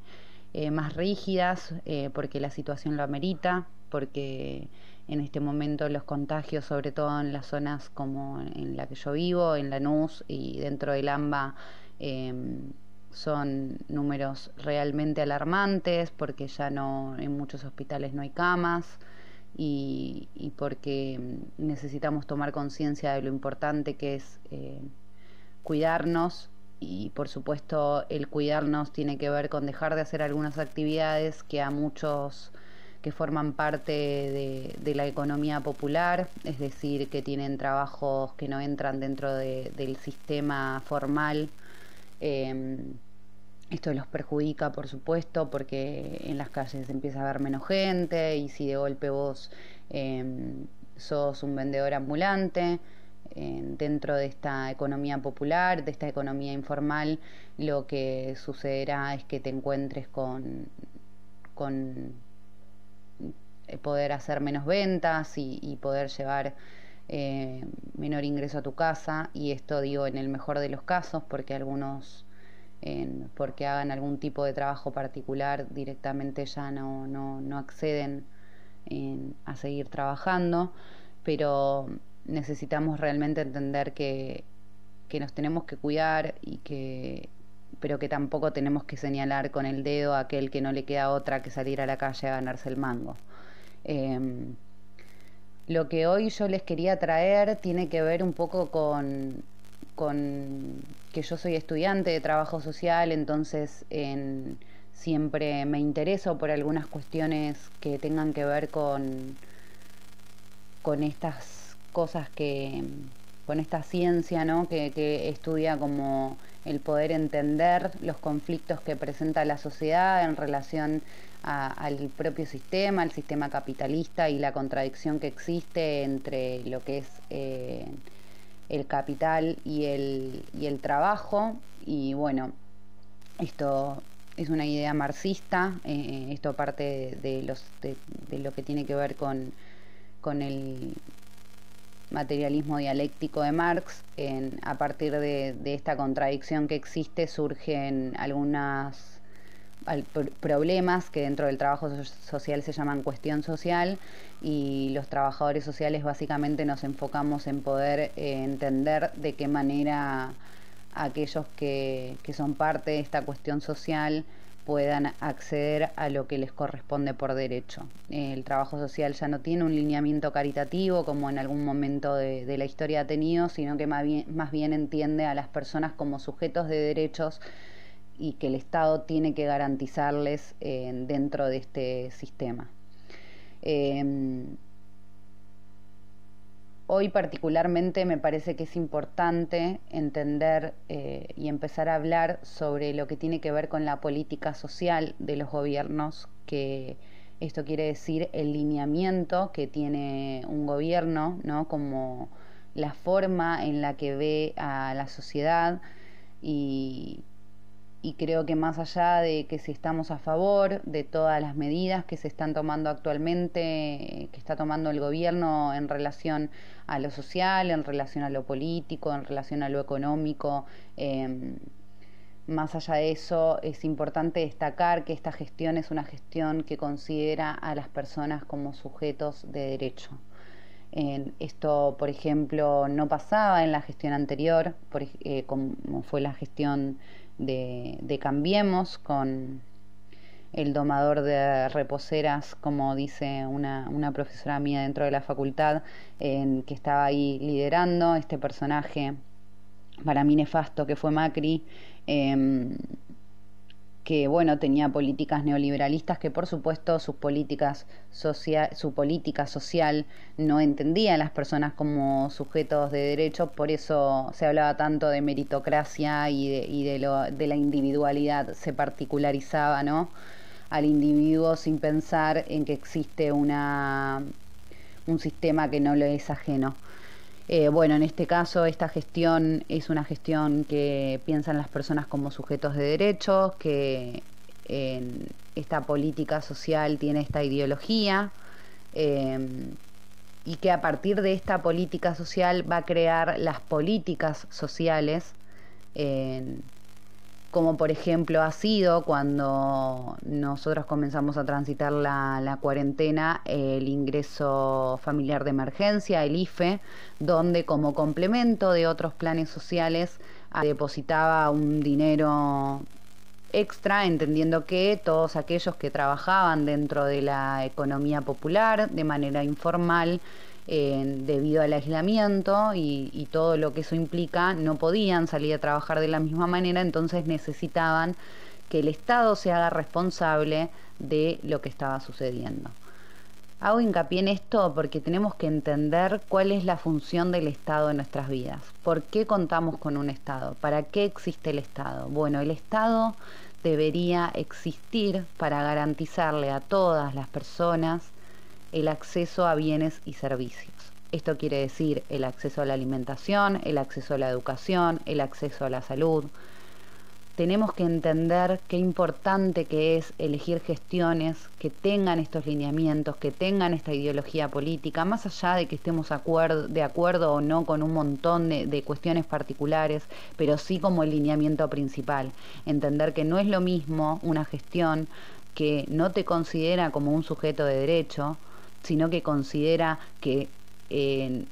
eh, más rígidas eh, porque la situación lo amerita, porque en este momento los contagios, sobre todo en las zonas como en la que yo vivo, en Lanús y dentro del AMBA, em, son números realmente alarmantes porque ya no en muchos hospitales no hay camas y, y porque necesitamos tomar conciencia de lo importante que es eh, cuidarnos y por supuesto el cuidarnos tiene que ver con dejar de hacer algunas actividades que a muchos que forman parte de, la economía popular, es decir, que tienen trabajos que no entran dentro de, del sistema formal. Eh, esto los perjudica, por supuesto, porque en las calles empieza a haber menos gente y si de golpe vos eh, sos un vendedor ambulante, eh, dentro de esta economía popular, de esta economía informal, lo que sucederá es que te encuentres con, con poder hacer menos ventas y, poder llevar eh, menor ingreso a tu casa y esto digo en el mejor de los casos porque algunos porque hagan algún tipo de trabajo particular directamente ya no, no, no acceden en, a seguir trabajando pero necesitamos realmente entender que, que nos tenemos que cuidar y que pero que tampoco tenemos que señalar con el dedo a aquel que no le queda otra que salir a la calle a ganarse el mango. Eh, lo que hoy yo les quería traer tiene que ver un poco con, con que yo soy estudiante de trabajo social, entonces en, siempre me intereso por algunas cuestiones que tengan que ver con, con estas cosas que, con esta ciencia ¿no? que estudia como el poder entender los conflictos que presenta la sociedad en relación a, al propio sistema, al sistema capitalista y la contradicción que existe entre lo que es eh, el capital y el, y el trabajo. Y bueno, esto es una idea marxista, eh, esto parte de, los, de, de, lo que tiene que ver con, con el materialismo dialéctico de Marx. En, a partir de, de, esta contradicción que existe surgen algunas al, problemas que dentro del trabajo social se llaman cuestión social y los trabajadores sociales básicamente nos enfocamos en poder eh, entender de qué manera aquellos que, que son parte de esta cuestión social puedan acceder a lo que les corresponde por derecho. El trabajo social ya no tiene un lineamiento caritativo como en algún momento de, de la historia ha tenido, sino que más bien, más bien entiende a las personas como sujetos de derechos y que el Estado tiene que garantizarles eh, dentro de este sistema. Eh, hoy particularmente me parece que es importante entender eh, y empezar a hablar sobre lo que tiene que ver con la política social de los gobiernos, que esto quiere decir el lineamiento que tiene un gobierno, ¿no? como la forma en la que ve a la sociedad y, y creo que más allá de que si estamos a favor de todas las medidas que se están tomando actualmente, que está tomando el gobierno en relación a lo social, en relación a lo político, en relación a lo económico, eh, más allá de eso, es importante destacar que esta gestión es una gestión que considera a las personas como sujetos de derecho. Eh, esto, por ejemplo, no pasaba en la gestión anterior, eh, como fue la gestión de, Cambiemos con el domador de reposeras, como dice una, una profesora mía dentro de la facultad, que estaba ahí liderando este personaje para mí nefasto que fue Macri. Eh, que bueno tenía políticas neoliberalistas que por supuesto sus políticas social su política social no entendía a las personas como sujetos de derechos por eso se hablaba tanto de meritocracia y de, y de, lo, de la individualidad se particularizaba no al individuo sin pensar en que existe una un sistema que no le es ajeno Eh, bueno, en este caso esta gestión es una gestión que piensa en las personas como sujetos de derechos, que esta política social tiene esta ideología eh, y que a partir de esta política social va a crear las políticas sociales eh, como por ejemplo ha sido cuando nosotros comenzamos a transitar la, cuarentena, el ingreso familiar de emergencia, el IFE, donde como complemento de otros planes sociales depositaba un dinero extra, entendiendo que todos aquellos que trabajaban dentro de la economía popular de manera informal, debido al aislamiento y, y, todo lo que eso implica, no podían salir a trabajar de la misma manera, entonces necesitaban que el Estado se haga responsable de lo que estaba sucediendo. Hago hincapié en esto porque tenemos que entender cuál es la función del Estado en nuestras vidas. ¿Por qué contamos con un Estado? ¿Para qué existe el Estado? Bueno, el Estado debería existir para garantizarle a todas las personas el acceso a bienes y servicios. Esto quiere decir el acceso a la alimentación, el acceso a la educación, el acceso a la salud. Tenemos que entender qué importante que es elegir gestiones que tengan estos lineamientos, que tengan esta ideología política, más allá de que estemos de acuerdo o no con un montón de, cuestiones particulares, pero sí como el lineamiento principal. Entender que no es lo mismo una gestión que no te considera como un sujeto de derecho, sino que considera que eh,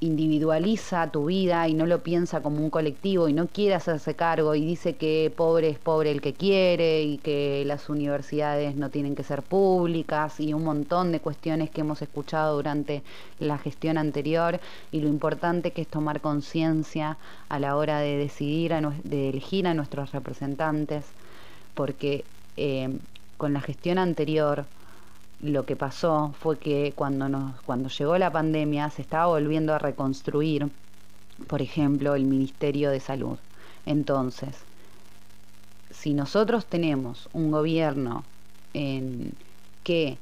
individualiza tu vida y no lo piensa como un colectivo y no quiere hacerse cargo y dice que pobre es pobre el que quiere y que las universidades no tienen que ser públicas y un montón de cuestiones que hemos escuchado durante la gestión anterior y lo importante que es tomar conciencia a la hora de decidir, de elegir a nuestros representantes porque eh, con la gestión anterior lo que pasó fue que cuando, nos, cuando llegó la pandemia se estaba volviendo a reconstruir, por ejemplo, el Ministerio de Salud. Entonces, si nosotros tenemos un gobierno en que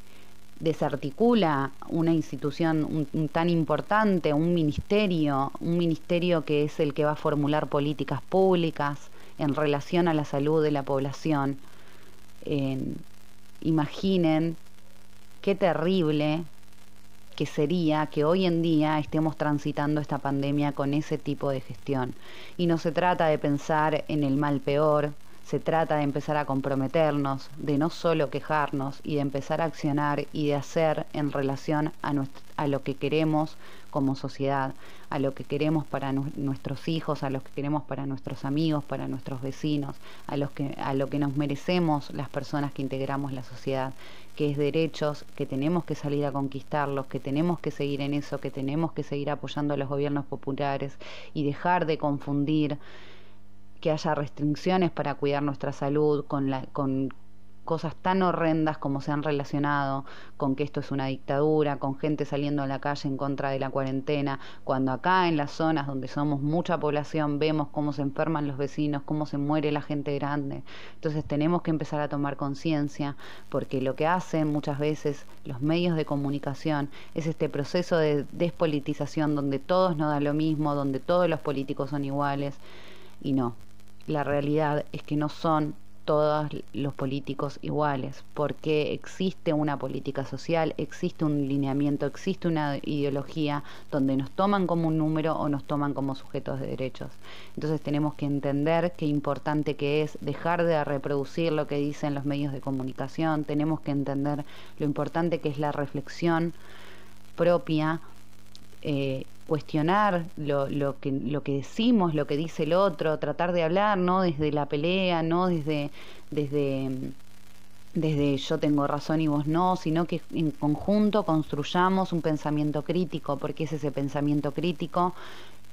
desarticula una institución tan importante, un ministerio, un ministerio que es el que va a formular políticas públicas en relación a la salud de la población, imaginen qué terrible que sería que hoy en día estemos transitando esta pandemia con ese tipo de gestión. Y no se trata de pensar en el mal peor, se trata de empezar a comprometernos, de no solo quejarnos y de empezar a accionar y de hacer en relación a, a lo que queremos como sociedad, a lo que queremos para nuestros hijos, a lo que queremos para nuestros amigos, para nuestros vecinos, a, los que, a lo que nos merecemos las personas que integramos la sociedad que es derechos, que tenemos que salir a conquistarlos, que tenemos que seguir en eso, que tenemos que seguir apoyando a los gobiernos populares y dejar de confundir que haya restricciones para cuidar nuestra salud con, la, con, cosas tan horrendas como se han relacionado con que esto es una dictadura, con gente saliendo a la calle en contra de la cuarentena, cuando acá en las zonas donde somos mucha población vemos cómo se enferman los vecinos, cómo se muere la gente grande. Entonces tenemos que empezar a tomar conciencia porque lo que hacen muchas veces los medios de comunicación es este proceso de despolitización donde todos no dan lo mismo, donde todos los políticos son iguales y no. La realidad es que no son todos los políticos iguales, porque existe una política social, existe un lineamiento, existe una ideología donde nos toman como un número o nos toman como sujetos de derechos. Entonces tenemos que entender qué importante que es dejar de reproducir lo que dicen los medios de comunicación, tenemos que entender lo importante que es la reflexión propia eh, cuestionar lo, lo, que, lo que decimos, lo que dice el otro, tratar de hablar, no desde la pelea, no desde, desde, desde yo tengo razón y vos no, sino que en conjunto construyamos un pensamiento crítico, porque es ese pensamiento crítico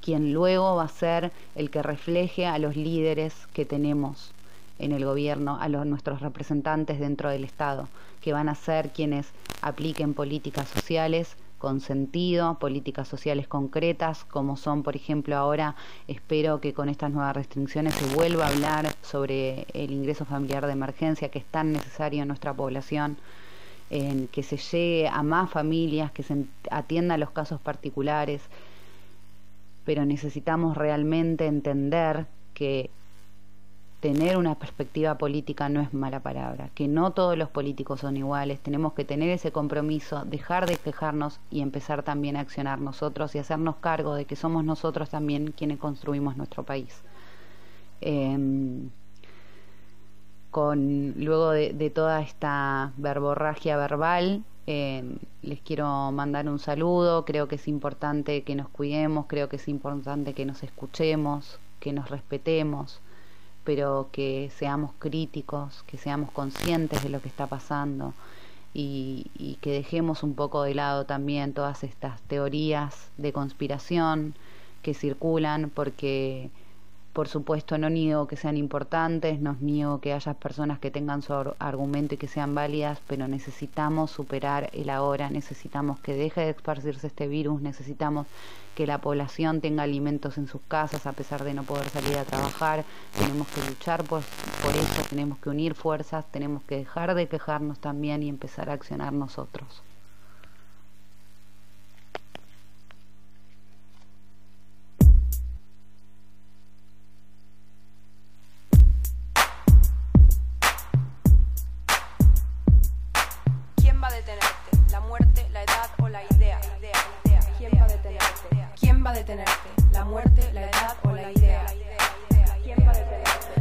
quien luego va a ser el que refleje a los líderes que tenemos en el gobierno, a los, nuestros representantes dentro del Estado, que van a ser quienes apliquen políticas sociales con sentido, políticas sociales concretas, como son, por ejemplo, ahora espero que con estas nuevas restricciones se vuelva a hablar sobre el ingreso familiar de emergencia que es tan necesario en nuestra población. En que se llegue a más familias, que se atienda a los casos particulares, pero necesitamos realmente entender que tener una perspectiva política no es mala palabra, que no todos los políticos son iguales, tenemos que tener ese compromiso, dejar de quejarnos y empezar también a accionar nosotros y hacernos cargo de que somos nosotros también quienes construimos nuestro país. Em, con, luego de, toda esta verborragia verbal, em, les quiero mandar un saludo, creo que es importante que nos cuidemos, creo que es importante que nos escuchemos, que nos respetemos pero que seamos críticos, que seamos conscientes de lo que está pasando y, y que dejemos un poco de lado también todas estas teorías de conspiración que circulan porque por supuesto, no niego que sean importantes, no niego que haya personas que tengan su argumento y que sean válidas, pero necesitamos superar el ahora, necesitamos que deje de esparcirse este virus, necesitamos que la población tenga alimentos en sus casas a pesar de no poder salir a trabajar, tenemos que luchar por, por eso, tenemos que unir fuerzas, tenemos que dejar de quejarnos también y empezar a accionar nosotros. detener.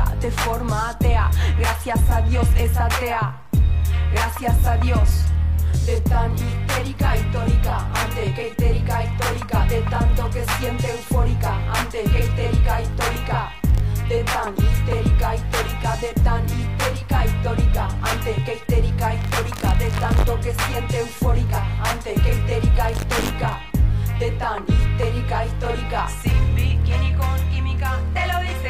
vida de forma atea. Gracias a Dios es atea. Gracias a Dios. De tan histérica, histórica, antes que histérica, histórica. De tanto que siente eufórica, antes que histérica, histórica. De tan histérica, histórica, de tan histérica, histórica. Antes que histérica, histórica. De tanto que siente eufórica, ante que histérica, histórica. De tan histérica, histórica. Sin bikini con química, te lo dice.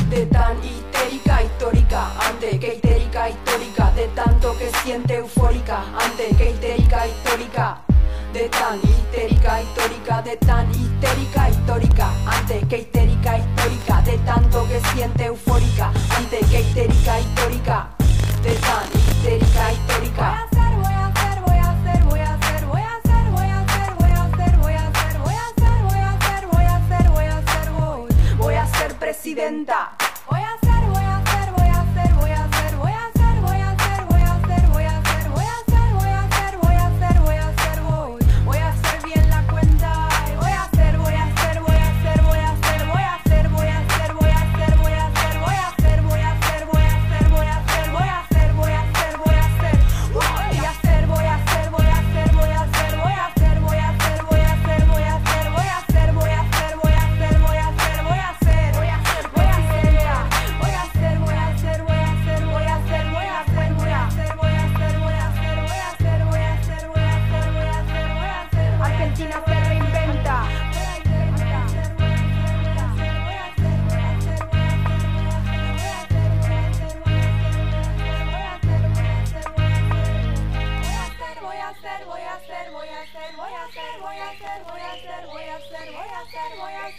De tan histérica, histórica, antes que histérica, histórica, de tanto que siente eufórica, antes que histérica, histórica, de tan histérica, histórica, de tan histérica, histórica, ante que histérica, histórica, de tanto que siente eufórica, ante que histérica, histórica, de tan histérica, histórica. Voy a hacer, voy a hacer, voy a hacer, voy a hacer, voy a hacer, voy a hacer, voy a hacer, voy a hacer, voy a hacer, voy a hacer, voy a hacer, voy a hacer presidenta.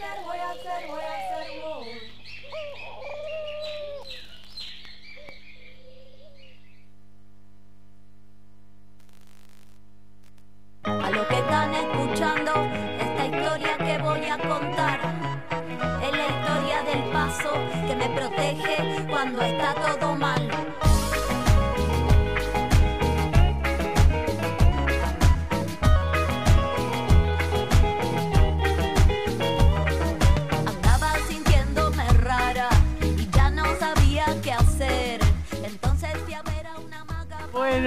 Hacer, voy a hacer, voy a hacer, voy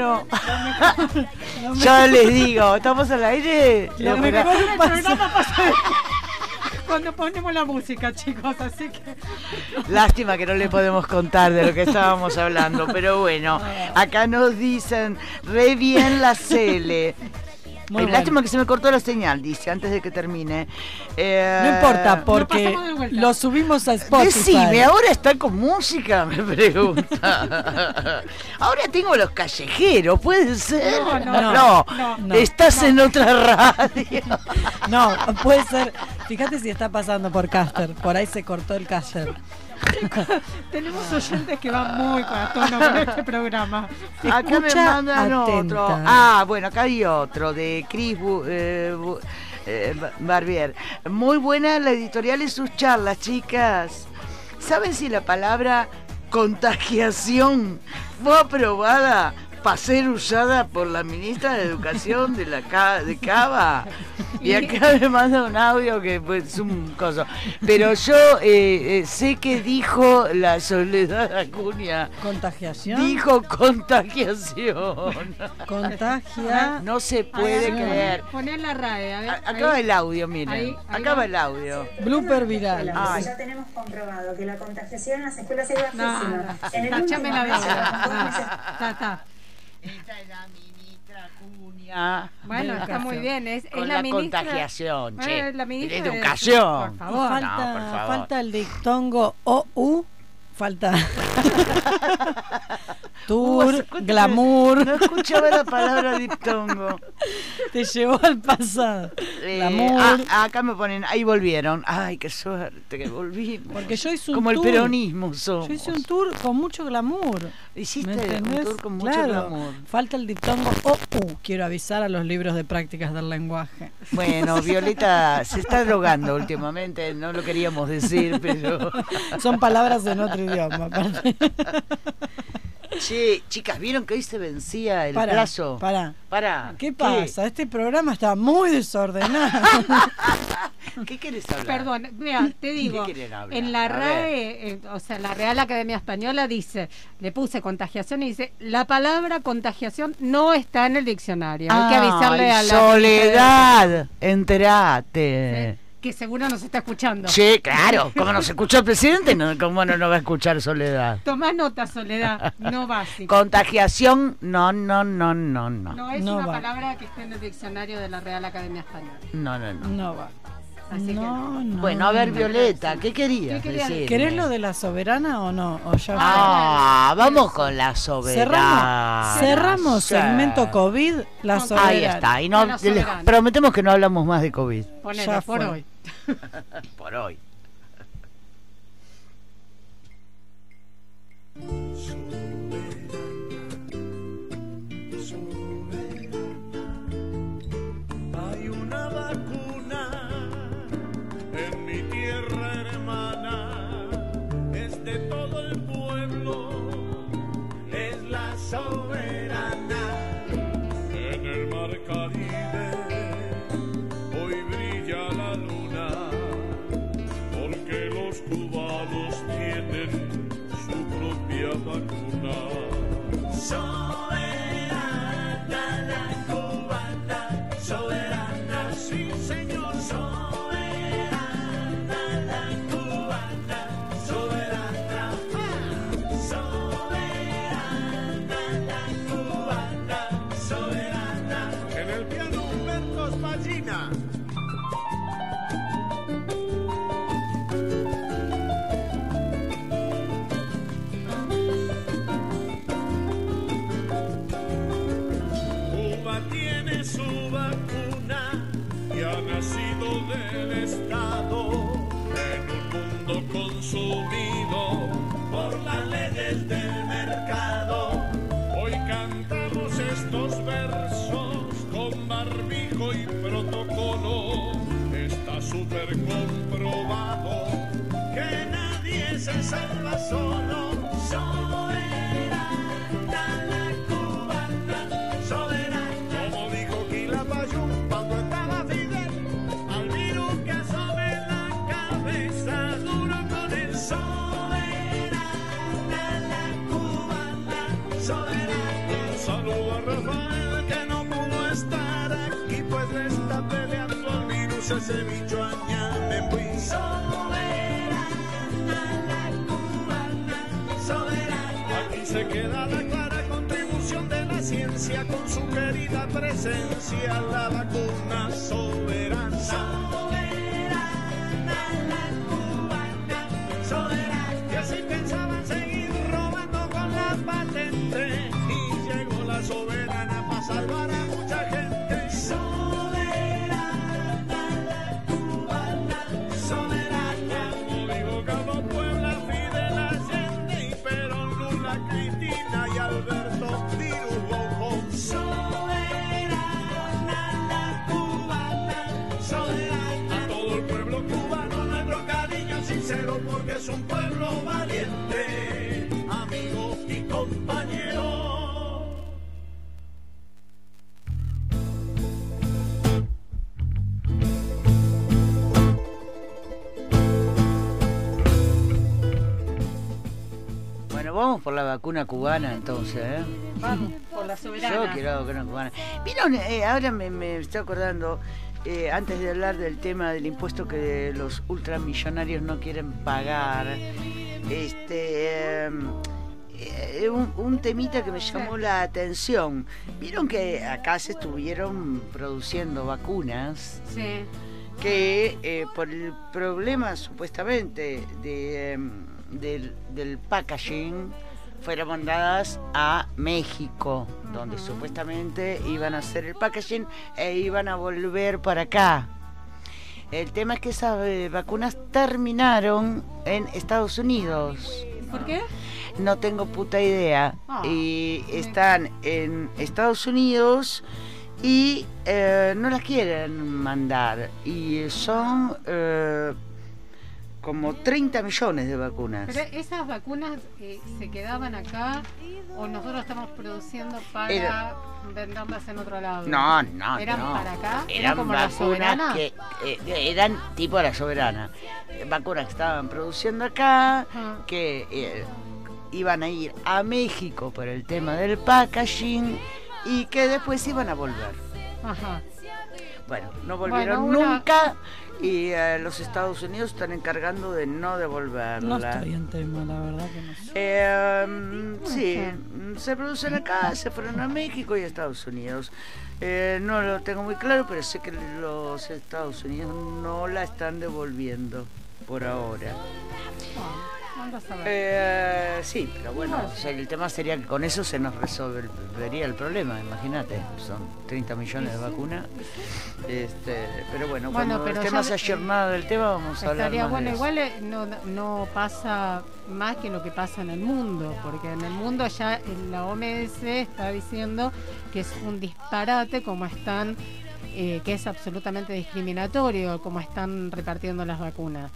Bueno, ya les digo, ¿estamos al aire? Lo mejor pero- del programa pasa cuando ponemos la música, chicos, así que... Lástima que no le podemos contar de lo que estábamos hablando, pero bueno, acá nos dicen re bien la Cele. Muy Eh, bueno. Lástima que se me cortó la señal, dice, antes de que termine. Eh, No importa, porque lo subimos a Spotify. Decime, ahora está con música, me pregunta. ahora tengo los callejeros, ¿puede ser? No, no, no, no, estás no. en otra radio. No, puede ser. Fíjate si está pasando por Caster. Por ahí se cortó el Caster. Tenemos oyentes que van muy tono con este programa. Acá me mandan atenta. otro. Ah, bueno, acá hay otro de Chris Bu- eh, eh, Ba- Barbier. Muy buena la editorial y sus charlas, chicas. ¿Saben si la palabra contagiación fue aprobada para ser usada por la ministra de Educación de la de Cava? Y acá me manda un audio que pues, es un coso. Pero yo eh, eh, sé que dijo la Soledad Acuña. ¿Contagiación? Dijo contagiación. Contagia. No se puede A ver, creer. Poné la RAE, a ver. Acaba ahí. el audio, miren. Ahí, ahí Acaba va. el audio. Blooper viral. Ay. Ya tenemos comprobado que la contagiación en las escuelas es No, bajísima. no, en el la vida. con dos meses- Está, está. Ah, Bueno, está muy bien. Es, es Con la, la ministra- contagiación, Bueno, che. es la ministra la de- educación. Por favor. Falta, No, por favor. falta el dictongo OU. Falta. Tour, ¿hace cuánto que glamour. No escuchaba la palabra diptongo. Te llevó al pasado. Eh, glamour. ah, acá me ponen, ahí volvieron. Ay, qué suerte que volvimos. Porque yo hice un Como el peronismo somos. Yo hice un tour con mucho glamour. Hiciste ¿Me un tour con mucho Claro. glamour. Falta el diptongo OU. Quiero avisar a los libros de prácticas del lenguaje. Bueno, Violeta se está drogando últimamente, no lo queríamos decir, pero... Son palabras en otro idioma. Che, chicas, ¿vieron que hoy se vencía el Pará, plazo? pará. Pará. ¿Qué pasa? Este programa está muy desordenado. ¿Qué querés hablar? Perdón, mira, te digo, quieren hablar? en la RAE, eh, o sea, la Real Academia Española dice, le puse contagiación y dice, la palabra contagiación no está en el diccionario. Hay que avisarle a la Soledad, enterate. Que seguro nos está escuchando. Sí, claro, como nos escuchó el presidente, no, ¿cómo no nos va a escuchar Soledad? Tomá nota, Soledad, no básico. Contagiación, no, no, no, no, no. No es No una va. palabra que esté en el diccionario de la Real Academia Española. No, no, no. No va. Así que No, no. Bueno, a ver, no. Violeta, ¿qué querías ¿Qué querías decir? ¿Querés lo de la soberana o no? ¿O ya fue? Ah, vamos con la soberana. Cerramos, cerramos Sí. segmento COVID, la soberana. Ahí está, y no, les prometemos que no hablamos más de COVID. Ponele, Ya por fue. hoy. Por hoy. Vamos por la vacuna cubana entonces, ¿eh? Vamos, por la soberana. Yo quiero la vacuna cubana. Vieron, eh, ahora me, me estoy acordando, eh, antes de hablar del tema del impuesto que los ultramillonarios no quieren pagar, este... eh, eh, un, un temita que me llamó la atención. Vieron que acá se estuvieron produciendo vacunas Sí. que eh, por el problema supuestamente de, em, del, del packaging fueron mandadas a México, donde supuestamente iban a hacer el packaging e iban a volver para acá. El tema es que esas eh, vacunas terminaron en Estados Unidos. ¿Por qué? No tengo puta idea. Ah, y están en Estados Unidos y eh, no las quieren mandar. Y son eh, como 30 millones de vacunas. Pero esas vacunas eh, se quedaban acá o nosotros estamos produciendo para Era- venderlas en otro lado. No, no, ¿Eran no. para acá? ¿Era Eran como vacunas que eh, eran tipo la soberana. Eh, Vacunas que estaban produciendo acá, Ah. que eh, iban a ir a México por el tema del packaging y que después iban a volver. Ajá. Bueno, no volvieron Bueno, una- nunca y eh, los Estados Unidos están encargando de no devolverla. No estoy en tema, la verdad que no sé. Eh, mm, sí, mm, se producen acá, se fueron a México y a Estados Unidos. Eh, no lo tengo muy claro, pero sé que los Estados Unidos no la están devolviendo por ahora. Eh, sí, pero bueno, o sea, el tema sería que con eso se nos resolvería el problema, imagínate, son 30 millones de vacunas. Este, pero bueno, Bueno, cuando pero estemos ya- ayornados del tema vamos a hablar más bueno, de igual eh, no, no pasa más que lo que pasa en el mundo, porque en el mundo ya en la OMS está diciendo que es un disparate como están, eh, que es absolutamente discriminatorio como están repartiendo las vacunas.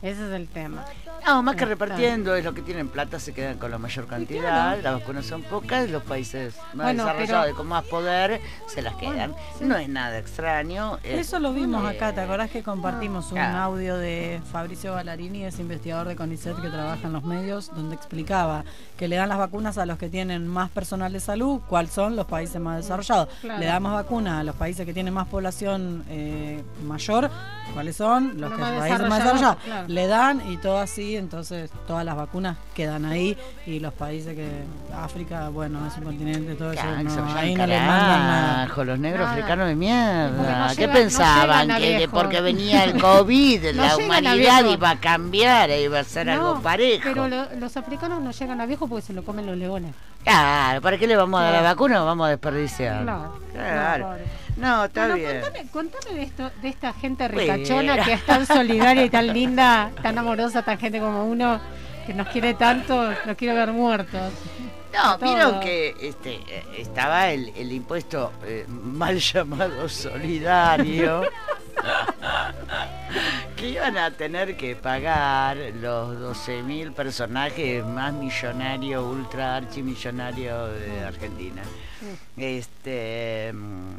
Ese es el tema. No, más que repartiendo es lo que tienen plata, se quedan con la mayor cantidad, claro. las vacunas son pocas, los países más Bueno, desarrollados pero- y con más poder se las quedan. No es nada extraño. es- Eso lo vimos eh, acá, ¿te acordás que compartimos un claro. audio de Fabricio Ballarini, es investigador de CONICET que trabaja en los medios, donde explicaba que le dan las vacunas a los que tienen más personal de salud, cuáles son los países más desarrollados. Claro. Le damos vacunas a los países que tienen más población eh, mayor, cuáles son los Los que más países más desarrollados, desarrollados. claro. Le dan y todo así, entonces todas las vacunas quedan ahí y los países que África, bueno, es un continente, todo eso, no, ahí no le mandan nada. los negros Nada. africanos de mierda. no ¿Qué llegan- pensaban? no que porque venía el COVID, No la humanidad iba a cambiar, e iba a ser algo parejo. Pero lo- los africanos no llegan a viejo porque se lo comen los leones. Claro, ¿para qué le vamos a dar la vacuna o vamos a desperdiciar? Claro. Claro. No, está Bueno, bien. Contame, contame de, esto, de esta gente Bueno. ricachona que es tan solidaria y tan linda, tan amorosa, tan gente como uno, que nos quiere tanto, nos quiere ver muertos. No, vieron que este, estaba el, el impuesto eh, mal llamado solidario. que iban a tener que pagar los 12.000 personajes más millonarios, ultra archimillonarios de Argentina. Este mm,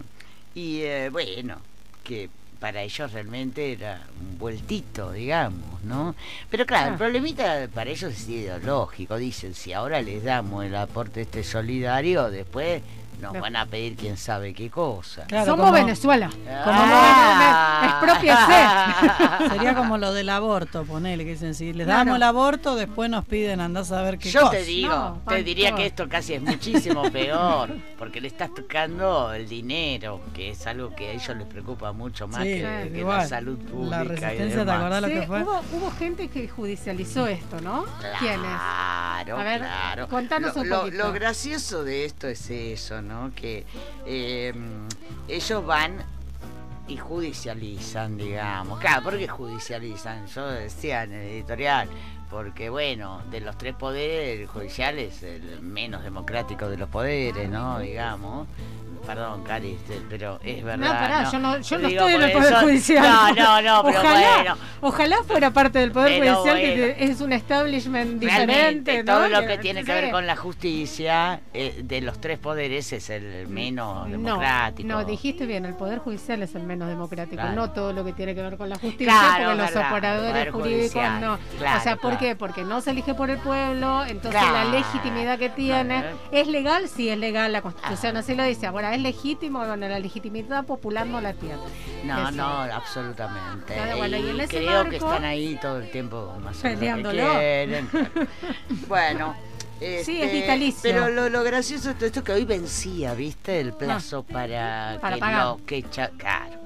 y eh, bueno, que para ellos realmente era un vueltito, digamos, ¿no? Pero claro, el Ah. problemita para ellos es ideológico. Dicen, si ahora les damos el aporte este solidario, después nos van a pedir quién sabe qué cosa. Claro, Somos como- Venezuela. Como Ah. Expropiese. Sería como lo del aborto, ponele, que dicen, si les Claro. damos el aborto, después nos piden andar a saber qué Yo cosa. te digo, te diría que esto casi es muchísimo peor, porque le estás tocando el dinero, que es algo que a ellos les preocupa mucho más Sí, que, que igual. la salud pública. La y resistencia, ¿te demás. acordás lo que fue? Hubo, hubo gente que judicializó esto, ¿no? ¿Quiénes? Claro, A ver, claro. contanos lo, un lo- poquito. lo gracioso de esto es eso, ¿no? Que eh, ellos van y judicializan, digamos. Claro, ¿por qué judicializan? Yo decía en el editorial, porque bueno, de los tres poderes, el judicial es el menos democrático de los poderes, ¿no? Digamos. Perdón, Cari, este, pero es verdad. No, pará, yo no, yo no Digo, estoy en el Poder eso- Judicial. No, no, no, pero ojalá, bueno. Ojalá fuera parte del Poder Pero Judicial, bueno. que es un establishment Realmente, diferente, ¿no? todo lo que tiene que ver con la justicia eh, de los tres poderes es el menos democrático. No, no, dijiste bien, el Poder Judicial es el menos democrático, Claro. no todo lo que tiene que ver con la justicia, Claro, porque los operadores jurídicos Judicial, no. claro, o sea, ¿por qué? Porque no se elige por el pueblo, entonces la legitimidad que tiene es legal, sí es legal, la Constitución así lo dice. Ahora, ¿es legítimo? Bueno, la legitimidad popular no la tiene. No, no, absolutamente. Claro, bueno, y en ese creo que están ahí todo el tiempo más o Peleándolo. bueno. Sí, este, es vitalicio. Pero lo, lo gracioso de todo esto es que hoy vencía, ¿viste? El plazo para, Para que pagar. lo que cha- claro.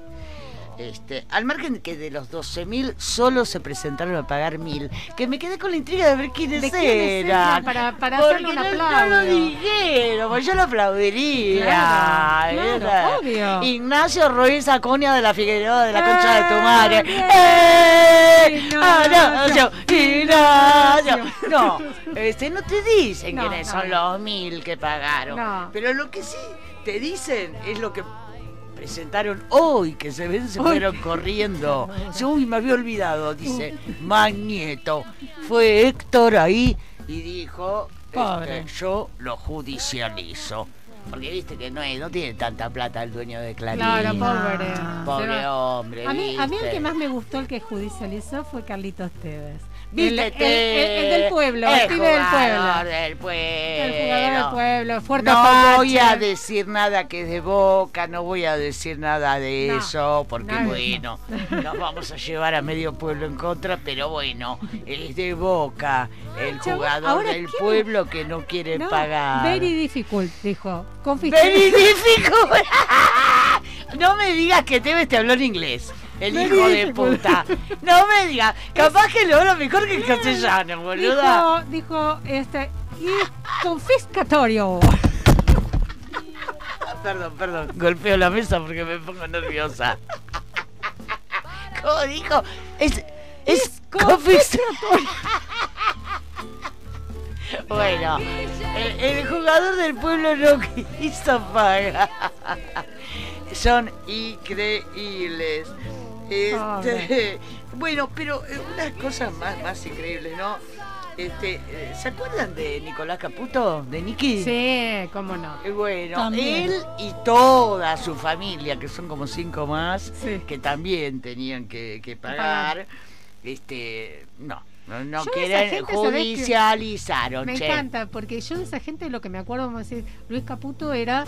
Este, al margen que de los 12.000 solo se presentaron a pagar 1.000, que me quedé con la intriga de ver quiénes ¿De quiénes eran. Para- para hacerle un no- No, aplauso. lo dijeron, pues yo lo aplaudiría. Claro, claro, obvio. Ignacio Ruiz Acuña de la Figueroa de la concha de tu madre. ¡Eh! Ignacio. Ignacio, Ignacio. No, este, no te dicen No, quiénes no, son no. los mil que pagaron. No. Pero lo que sí te dicen es lo que presentaron hoy, que se ven, se fueron corriendo. Uy, me había olvidado, dice Magneto. Fue Héctor ahí y dijo, Pobre. este, yo lo judicializo. Porque viste que no, es, no tiene tanta plata el dueño de Clarín. Claro, pobre. Pobre Se va. hombre. A mí, a mí el que más me gustó, el que judicializó, fue Carlitos Tevez. El, el- Vístete. el- el del pueblo, el, pibe del pueblo. del pueblo. El jugador del pueblo, fuerte No Apache. voy a decir nada que es de boca, no voy a decir nada de No, eso, porque no, bueno, nos vamos a llevar a medio pueblo en contra, pero bueno, es de boca el jugador ahora, del ¿quién- pueblo que no quiere No, pagar. Very difficult, dijo. Confis- Very difficult. no me digas que Tevez te habló en inglés. El hijo de puta. No me digas. Capaz que lo habla mejor que en castellano, boluda. Dijo, dijo, este, y confiscatorio. Perdón, perdón. Golpeo la mesa porque me pongo nerviosa. ¿Cómo dijo? Es. Es confiscatorio. Bueno, el, el jugador del pueblo no quiso pagar. Son increíbles. Este, bueno, pero eh, unas cosas más, más increíbles, ¿no? Este, eh, ¿Se acuerdan de Nicolás Caputo? ¿De Niki? Sí, cómo no. Eh, Bueno, También. él y toda su familia, que son como cinco más, Sí. que también tenían que, que pagar, este, no, no, no quieren, judicializaron, Me che. encanta, porque yo de esa gente lo que me acuerdo, vamos a decir, Luis Caputo era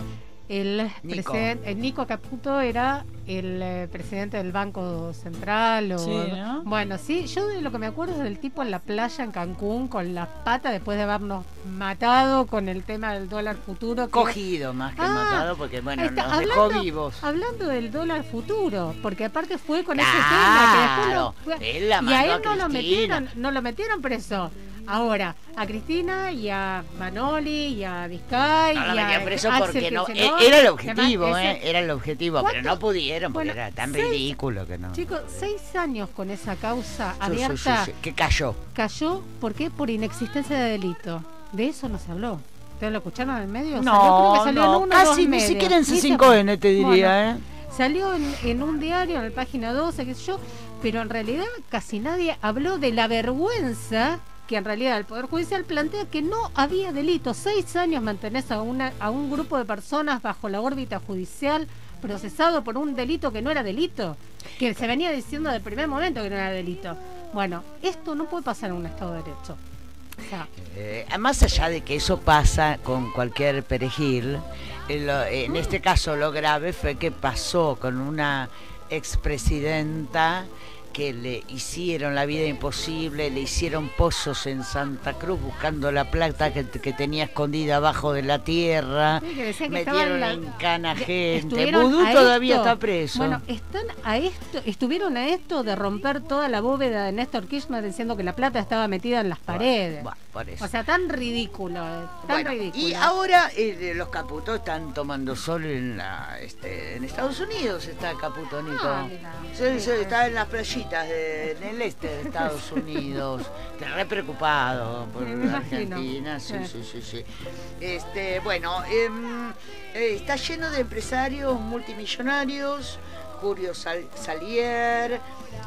el Nico. presidente, el Nico Caputo era el eh, presidente del Banco Central. O, Sí, ¿no? Bueno, sí, yo de lo que me acuerdo es del tipo en la playa en Cancún con las patas después de habernos matado con el tema del dólar futuro. que- Cogido más que Ah, matado, porque bueno, está, nos dejó hablando- vivos. Hablando del dólar futuro, porque aparte fue con ese tema que después lo- él la y a él a no lo metieron, no lo metieron preso. Ahora, a Cristina y a Manoli y a Vizcay No lo y a preso Axel porque no, eh, era el objetivo, además eh, era el objetivo, pero no pudieron porque Bueno, era tan seis- ridículo que no. Chicos, seis años con esa causa sí, abierta. sí, que cayó. Cayó, ¿por qué? Por inexistencia de delito. De eso no se habló. ¿Ustedes lo escucharon en el medio? No, Salió, no, uno casi dos ni siquiera en Ni se- C5N te diría, Bueno, ¿eh? Salió en, en un diario, en la página 12, qué sé yo, pero en realidad casi nadie habló de la vergüenza que en realidad el Poder Judicial plantea que no había delito. Seis años mantenés a, una, a un grupo de personas bajo la órbita judicial procesado por un delito que no era delito, que se venía diciendo del primer momento que no era delito. Bueno, esto no puede pasar en un Estado de Derecho. Eh, más allá de que eso pasa con cualquier perejil, lo- en este caso lo grave fue que pasó con una expresidenta que le hicieron la vida imposible, le hicieron pozos en Santa Cruz buscando la plata que, que tenía escondida abajo de la tierra, Sí, que metieron la- en cana gente. Vudú todavía esto- está preso. Bueno, están a esto, estuvieron a esto de romper toda la bóveda de Néstor Kirchner diciendo que la plata estaba metida en las paredes. bueno, por eso. O sea, tan ridículo, eh, tan Bueno, ridículo. y ahora eh, los caputos están tomando sol en la, este, en Estados Unidos está Caputonito. Ah, mira. Sí, sí, está en las playitas de- en el este de Estados Unidos. Está re preocupado por Me. Argentina. Sí, Sí. sí, sí, sí. Este, bueno, em, eh, está lleno de empresarios multimillonarios. Julio Sal- Salier,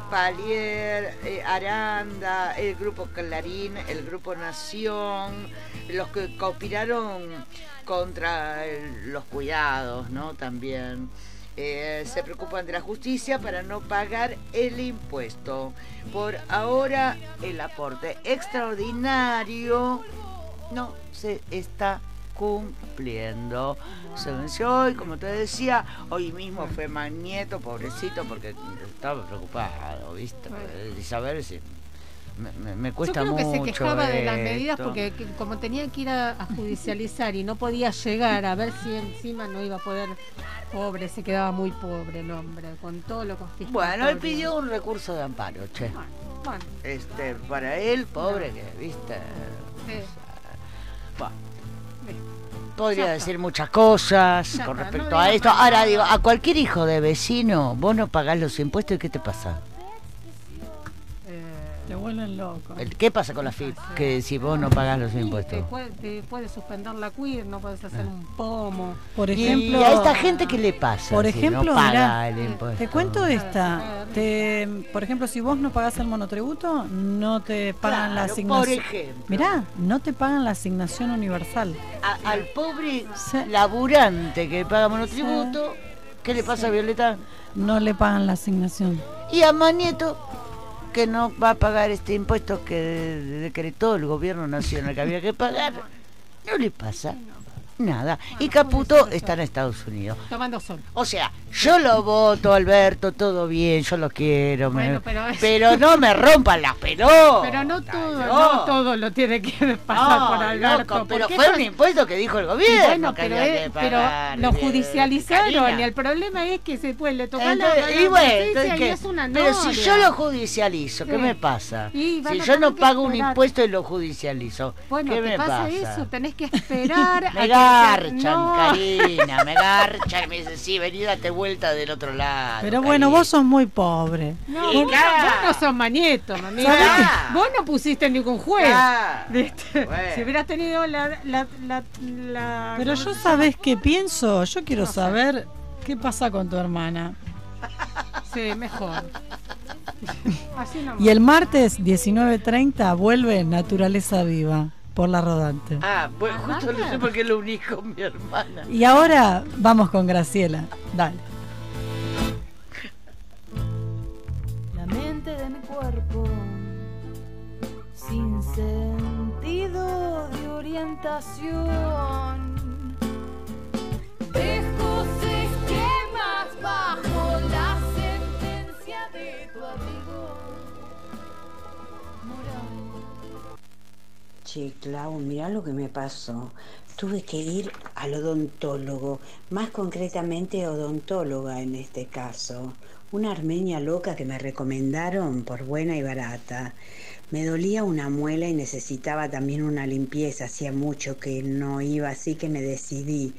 Palier, eh, Aranda, el grupo Clarín, el grupo Nación, los que conspiraron contra el- los cuidados, ¿no? También. Eh, se preocupan de la justicia para no pagar el impuesto. Por ahora, el aporte extraordinario no se está cumpliendo. Se venció hoy, como te decía, hoy mismo fue Magneto, pobrecito, porque estaba preocupado, ¿viste? Y saber si. Me, me- me Yo cuesta creo que mucho. se quejaba de las medidas porque que- como tenía que ir a, a judicializar y no podía llegar a ver si encima no iba a poder, pobre, se quedaba muy pobre el hombre, con todo lo confiscado. Bueno, él pidió un recurso de amparo, che. Bueno, Este, para él, pobre que, ¿viste? sí. Bueno. Podría decir muchas cosas con respecto a esto. Ahora digo, a cualquier hijo de vecino, vos no pagás los impuestos y ¿qué te pasa? Te vuelven loco. El- ¿Qué pasa con la FIP? Que si vos no pagás los te impuestos. puede, te puede suspender la queer, no puedes hacer un pomo. Por Y- ejemplo, ¿Y a esta gente qué le pasa? Por si ejemplo, no paga mirá, el impuesto. te cuento esta. Te, por ejemplo, si vos no pagás el monotributo, no te pagan la asignación. por ejemplo. Mirá, no te pagan la asignación universal. A- al pobre laburante que paga monotributo, ¿qué le pasa a Violeta? No le pagan la asignación. Y a Manieto, que no va a pagar este impuesto que decretó el gobierno nacional que había que pagar, no le pasa nada. Y Caputo está en Estados Unidos. Tomando sol. O sea, yo lo voto, Alberto, todo bien, yo lo quiero, me- Bueno, pero es- pero no me rompan las pelotas. Pero no todo, no. no todo lo tiene que pasar No, por Alberto. loco, pero fue un es- impuesto que dijo el gobierno bueno, que pero, es- que pero pagar, lo bien, judicializaron y el problema es que se puede le toca la, la y bueno, pero si yo lo judicializo, ¿qué me pasa? Y Si yo no pago un impuesto y lo judicializo, Bueno, ¿qué me pasa, pasa? eso, tenés que esperar a garchan, no. Karina, me garchan y me dicen, sí, vení, date vuelta del otro lado. Pero bueno, vos sos muy pobre. No, Y vos, vos no sos manieto, mamita. ¿Sabés qué? Vos no pusiste ningún juez. Si hubieras tenido la... la, la, la- Pero yo sabés qué pienso. Yo quiero saber qué pasa con tu hermana. Sí, mejor. Así. Y el martes 19.30 vuelve Naturaleza Viva por la rodante. Ah, bueno, justo no sé por qué lo uní con mi hermana. Y ahora vamos con Graciela. Dale. La mente de mi cuerpo, sin sentido de orientación. Dejo esquemas bajo la sentencia de tu abrigo. Che, Clau, mirá lo que me pasó. Tuve que ir al odontólogo, más concretamente odontóloga en este caso. Una armenia loca que me recomendaron por buena y barata. Me dolía una muela y necesitaba también una limpieza. Hacía mucho que no iba, así que me decidí.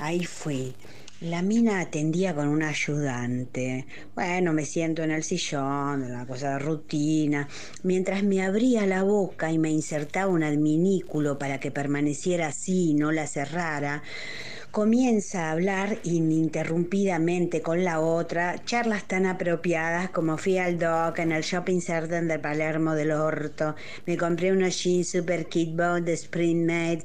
Ahí fui. La mina atendía con un ayudante. Bueno, me siento en el sillón, una cosa de rutina. Mientras me abría la boca y me insertaba un adminículo para que permaneciera así y no la cerrara, comienza a hablar ininterrumpidamente con la otra, charlas tan apropiadas como fui al doc en el shopping center de Palermo del Orto, me compré unos jeans super kid bone de Spring Made.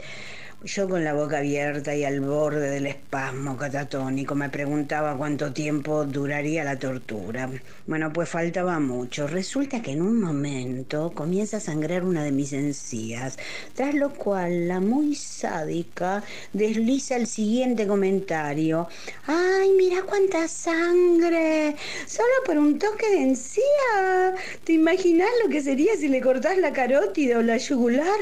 Yo con la boca abierta y al borde del espasmo catatónico me preguntaba cuánto tiempo duraría la tortura. Bueno, pues faltaba mucho. Resulta que en un momento comienza a sangrar una de mis encías, tras lo cual la muy sádica desliza el siguiente comentario. ¡Ay, mira cuánta sangre! Solo por un toque de encía. ¿Te imaginas lo que sería si le cortás la carótida o la yugular?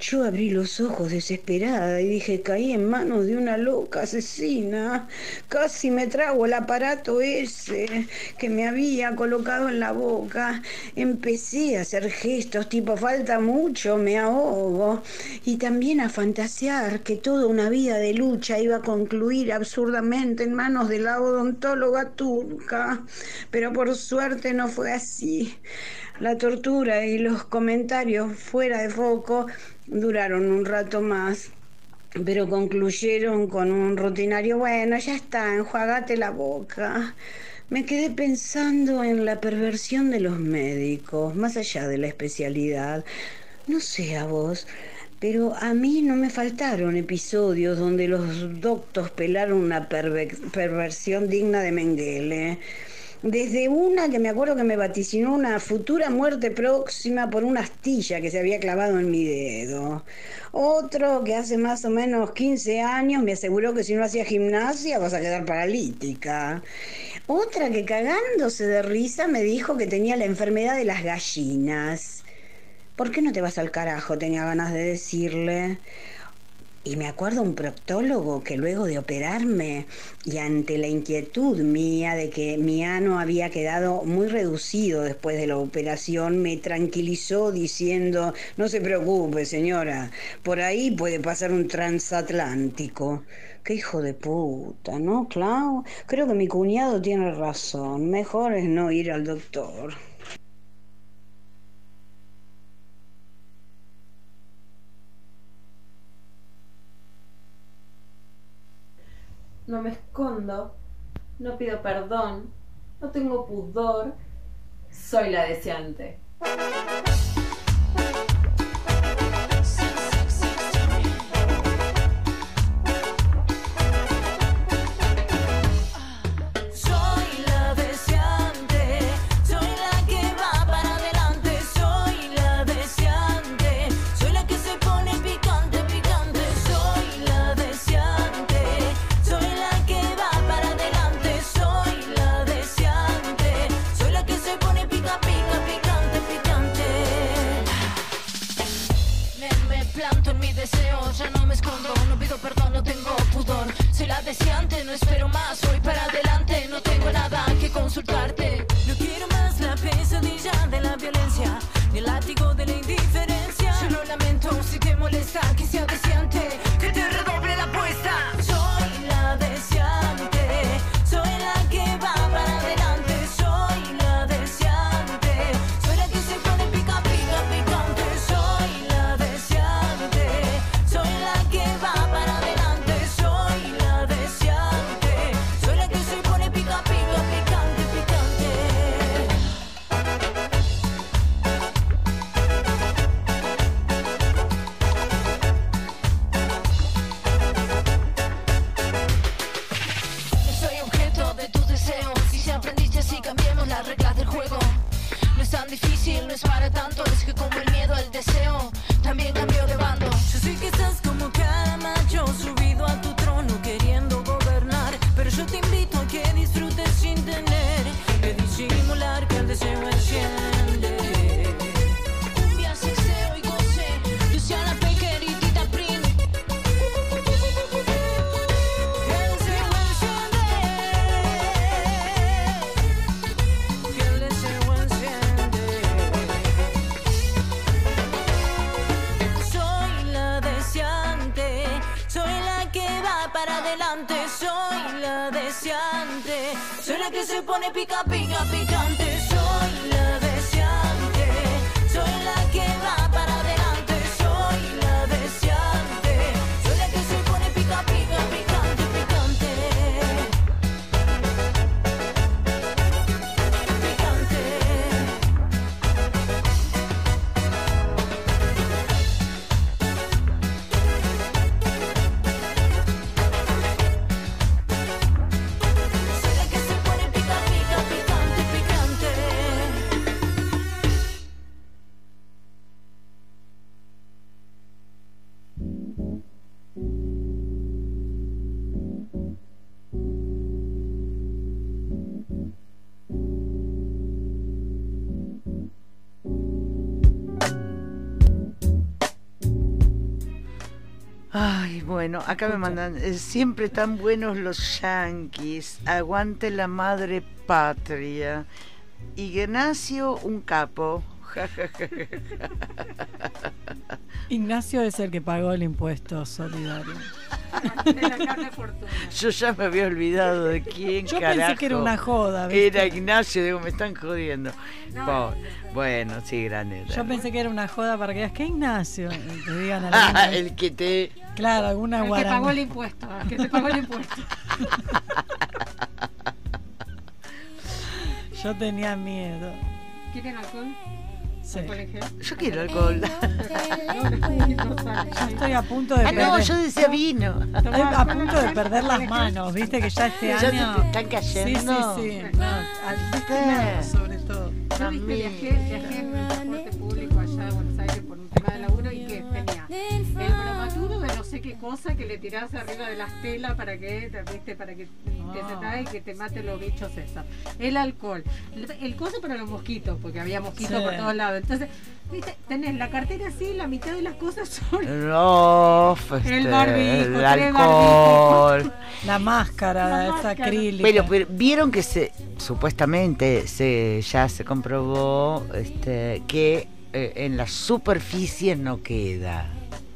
Yo abrí los ojos desesperada y dije, caí en manos de una loca asesina. Casi me trago el aparato ese que me había colocado en la boca. Empecé a hacer gestos tipo, falta mucho, me ahogo. Y también a fantasear que toda una vida de lucha iba a concluir absurdamente en manos de la odontóloga turca. Pero por suerte no fue así. La tortura y los comentarios fuera de foco duraron un rato más, pero concluyeron con un rutinario, bueno, ya está, enjuagate la boca. Me quedé pensando en la perversión de los médicos, más allá de la especialidad. No sé a vos, pero a mí no me faltaron episodios donde los doctos pelaron una perver- perversión digna de Mengele. Desde una que me acuerdo que me vaticinó una futura muerte próxima por una astilla que se había clavado en mi dedo. Otro que hace más o menos 15 años me aseguró que si no hacía gimnasia vas a quedar paralítica. Otra que cagándose de risa me dijo que tenía la enfermedad de las gallinas. ¿Por qué no te vas al carajo? Tenía ganas de decirle. Y me acuerdo un proctólogo que luego de operarme y ante la inquietud mía de que mi ano había quedado muy reducido después de la operación, me tranquilizó diciendo, no se preocupe señora, por ahí puede pasar un transatlántico. Qué hijo de puta, ¿no, Clau? Creo que mi cuñado tiene razón. Mejor es no ir al doctor. No me escondo, no pido perdón, no tengo pudor, soy la deseante. Bueno, acá me mandan, eh, siempre tan buenos los yanquis, aguante la madre patria. Ignacio, un capo. Ignacio es el que pagó el impuesto solidario. Yo ya me había olvidado de quién Yo pensé que era una joda, ¿viste? Era Ignacio, digo, me están jodiendo. Bueno, sí, gran era. Yo pensé que era una joda para que digas, ¿qué Ignacio? Y te digan alguna- el que te. Claro, alguna El que guaranga. pagó el impuesto, el que te pagó el impuesto. Yo tenía miedo. ¿Quieren alcohol? Sí. Yo quiero alcohol. Yo estoy a punto de Ah, no, perder- yo decía vino. Estoy a punto de perder las manos, viste que ya este Ya año. te están cayendo. Sí, sí, sí. No, al sobre todo. Yo viste, viajé, viajé en el transporte público allá de Buenos Aires por un tema de laburo y que tenía el no sé qué cosa que le tirás arriba de las telas para que, viste, para que te se y que te mate los bichos esas. El alcohol, el, el coso para los mosquitos, porque había mosquitos Sí. por todos lados. Entonces, viste, tenés la cartera así, la mitad de las cosas son No, este, El barbijo, el alcohol. La máscara, esa acrílica. Pero, pero vieron que se supuestamente se ya se comprobó este, que eh, en las superficies no queda.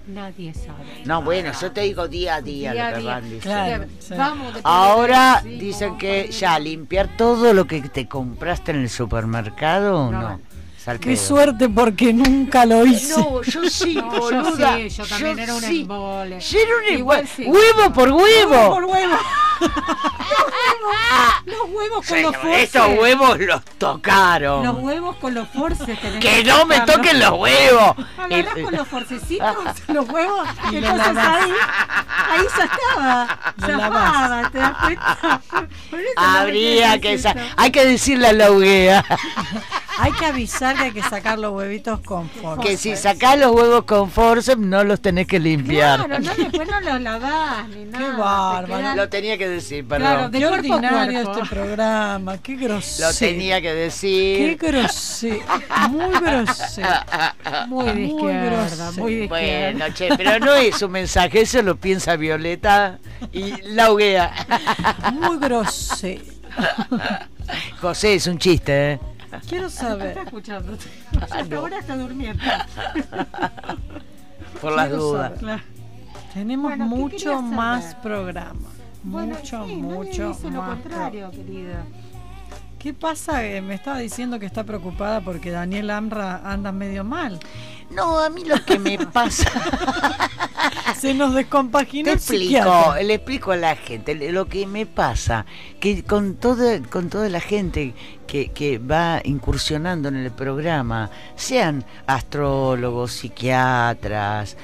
Nadie sabe. No, bueno, yo te digo día a día, Día lo que día. van diciendo. Claro, sí. Vamos de Ahora sí, dicen que ya limpiar todo lo que te compraste en el supermercado, no. al Qué suerte porque nunca lo hice. No, yo sí, No, yo boluda. sí, yo también era un sí. embole. Yo era un Igual embole. sí. Huevo por huevo. Huevo por huevo. Los huevos con los forces. Estos huevos los tocaron. Los huevos con los forces. tenés Que no me toquen los huevos. Agarrás con los forcecitos, los huevos, Y entonces ahí, ahí ya estaba. Zafaba, ¿te das cuenta? Por eso no Habría que hay que decirle a la hoguera Hay que avisar que hay que sacar los huevitos con force. que si sacás los huevos con forceps no los tenés que limpiar. Claro, no, después no los lavás ni nada. te bárbaro. quedan- Lo tenía que decir, Claro, perdón. de Qué ordinario cuerpo. este programa, qué grosero. Lo tenía que Qué decir. grosero, muy grosero. Muy de Muy izquierda, grosero. muy de izquierda. Bueno, che, pero no es un mensaje, eso lo piensa Violeta y la hoguera. Muy grosero. José, es un chiste, ¿eh? Quiero Está saber. escuchando. Ah, Hasta no. ahora está durmiendo. Por las quiero dudas. saber. Tenemos Bueno, ¿qué mucho más programa. Bueno, mucho, sí, mucho nadie dice lo más. contrario, querida. ¿Qué pasa? Eh, Me estaba diciendo que está preocupada porque Daniel Amra anda medio mal. No, a mí lo que me pasa. Se nos descompaginó Te el explico, psiquiatra. le explico a la gente lo que me pasa, que con toda, con toda la gente que, que va incursionando en el programa, sean astrólogos, psiquiatras,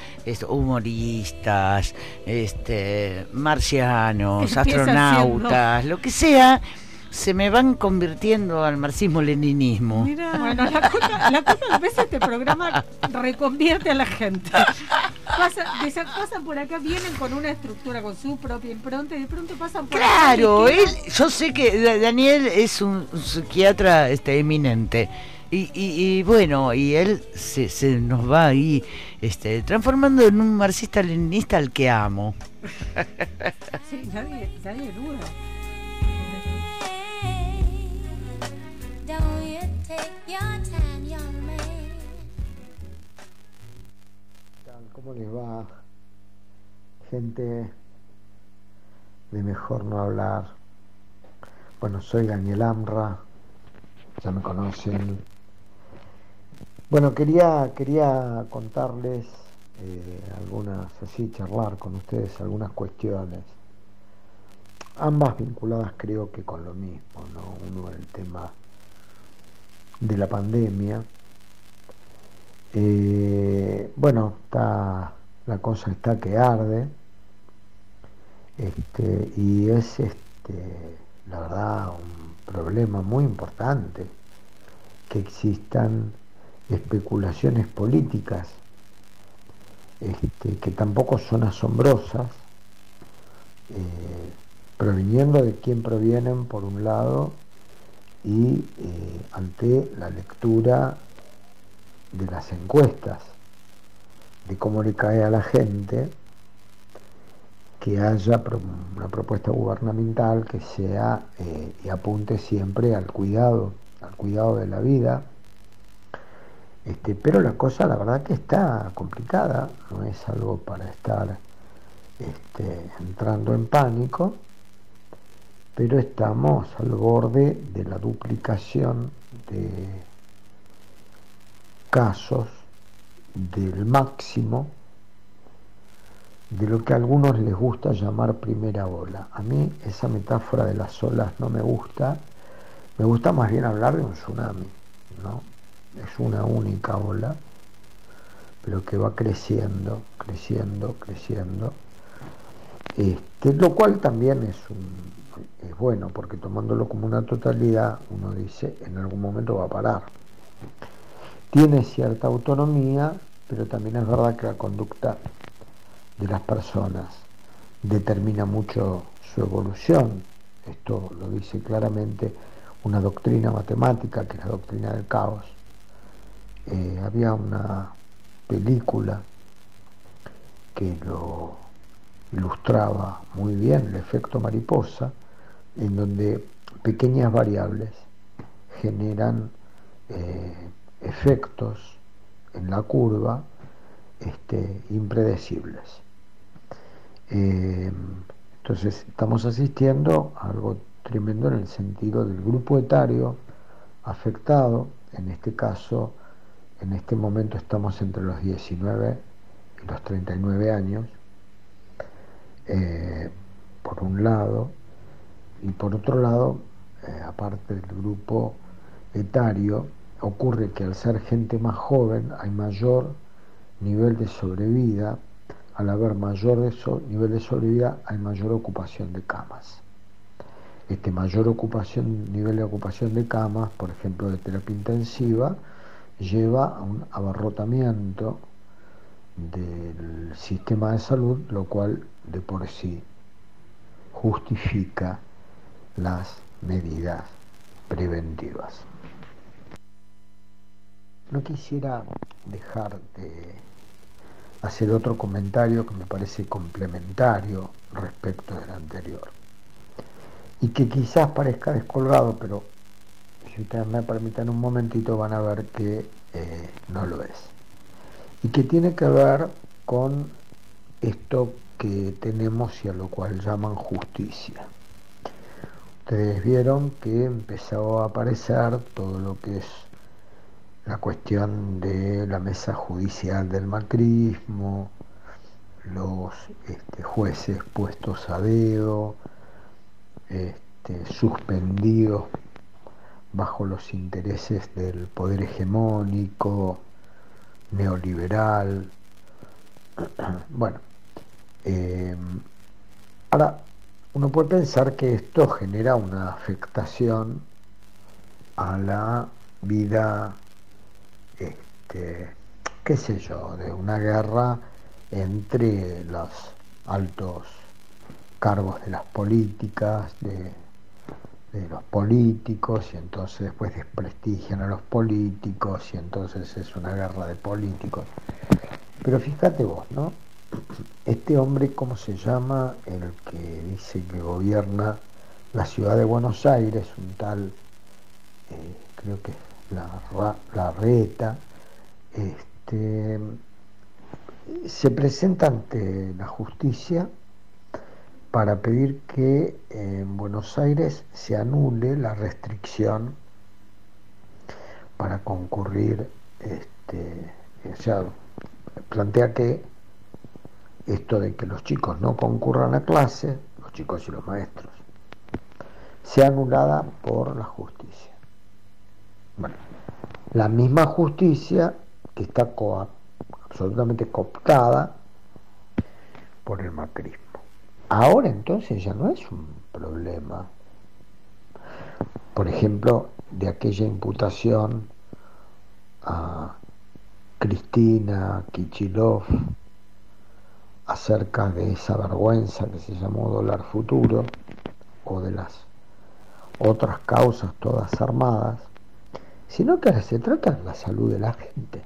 humoristas, este, marcianos, astronautas, lo que sea, se me van convirtiendo al marxismo-leninismo. Bueno, la culpa, la culpa a veces este programa reconvierte a la gente. Pasa, desa- pasan por acá, vienen con una estructura, con su propia impronta y de pronto pasan por Claro, acá. él, yo sé que Da- Daniel es un, un psiquiatra este, eminente. Y, y- y bueno, y él se, se nos va ahí este, transformando en un marxista-leninista al que amo. Sí, nadie, nadie duda. ¿Cómo les va? Gente de mejor no hablar. Bueno, soy Daniel Amra, ya me conocen. Bueno, quería, quería contarles eh, algunas, así charlar con ustedes algunas cuestiones, ambas vinculadas creo que con lo mismo, ¿no? Uno el tema de la pandemia. Eh, bueno, está, la cosa está que arde. Este, y es este, la verdad un problema muy importante que existan especulaciones políticas este, que tampoco son asombrosas, eh, proviniendo de quién provienen por un lado y eh, ante la lectura de las encuestas, de cómo le cae a la gente que haya una propuesta gubernamental que sea eh, y apunte siempre al cuidado, al cuidado de la vida. Este, pero la cosa, la verdad que está complicada, no es algo para estar este, entrando en pánico, pero estamos al borde de la duplicación de casos del máximo de lo que a algunos les gusta llamar primera ola. A mí esa metáfora de las olas no me gusta, me gusta más bien hablar de un tsunami, ¿no? Es una única ola, pero que va creciendo, creciendo, creciendo. Este, lo cual también es, es bueno, porque tomándolo como una totalidad, uno dice, en algún momento va a parar. Tiene cierta autonomía, pero también es verdad que la conducta de las personas determina mucho su evolución. Esto lo dice claramente una doctrina matemática, que es la doctrina del caos. Eh, había una película que lo ilustraba muy bien, el efecto mariposa, en donde pequeñas variables generan eh, efectos en la curva este, impredecibles. Eh, entonces estamos asistiendo a algo tremendo en el sentido del grupo etario afectado, en este caso, en este momento estamos entre los 19 y los 39 años, eh, por un lado, y por otro lado, eh, aparte del grupo etario, ocurre que al ser gente más joven hay mayor nivel de sobrevida, al haber mayor nivel de sobrevida hay mayor ocupación de camas. Este mayor ocupación, nivel de ocupación de camas, por ejemplo de terapia intensiva, lleva a un abarrotamiento del sistema de salud, lo cual de por sí justifica las medidas preventivas. No quisiera dejar de hacer otro comentario que me parece complementario respecto del anterior y que quizás parezca descolgado, pero si ustedes me permiten un momentito van a ver que eh, no lo es. Y que tiene que ver con esto que tenemos y a lo cual llaman justicia. Ustedes vieron que empezó a aparecer todo lo que es la cuestión de la mesa judicial del macrismo, los este, jueces puestos a dedo, este, suspendidos bajo los intereses del poder hegemónico, neoliberal. Bueno, eh, ahora uno puede pensar que esto genera una afectación a la vida, este, qué sé yo, de una guerra entre los altos cargos de las políticas, de, los políticos, y entonces después desprestigian a los políticos, y entonces es una guerra de políticos. Pero fíjate vos, ¿no? Este hombre, ¿cómo se llama? El que dice que gobierna la ciudad de Buenos Aires, un tal, eh, creo que la, la Reta, este, se presenta ante la justicia para pedir que en Buenos Aires se anule la restricción para concurrir, este, plantea que esto de que los chicos no concurran a clase, los chicos y los maestros, sea anulada por la justicia. Bueno, la misma justicia que está absolutamente cooptada por el macrismo. Ahora entonces ya no es un problema, por ejemplo, de aquella imputación a Cristina Kichilov acerca de esa vergüenza que se llamó dólar futuro o de las otras causas todas armadas, sino que se trata de la salud de la gente.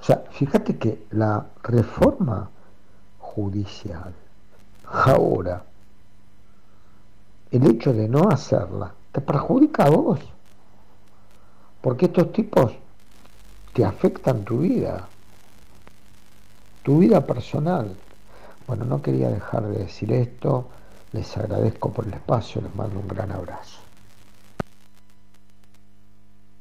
O sea, fíjate que la reforma judicial Ahora, el hecho de no hacerla te perjudica a vos. Porque estos tipos te afectan tu vida, tu vida personal. Bueno, no quería dejar de decir esto. Les agradezco por el espacio, les mando un gran abrazo.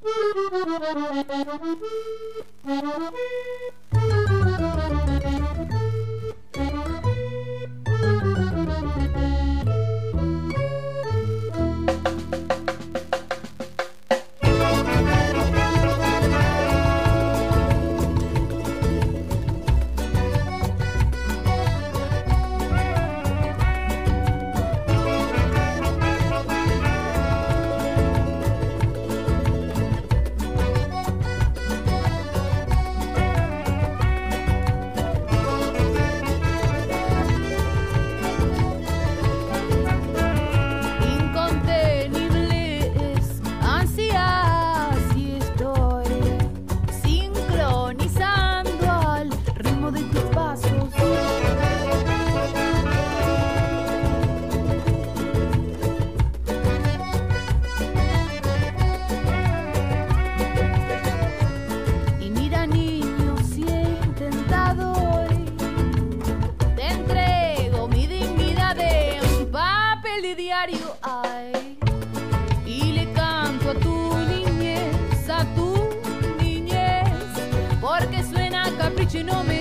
Incontenibles suena a capricho y no me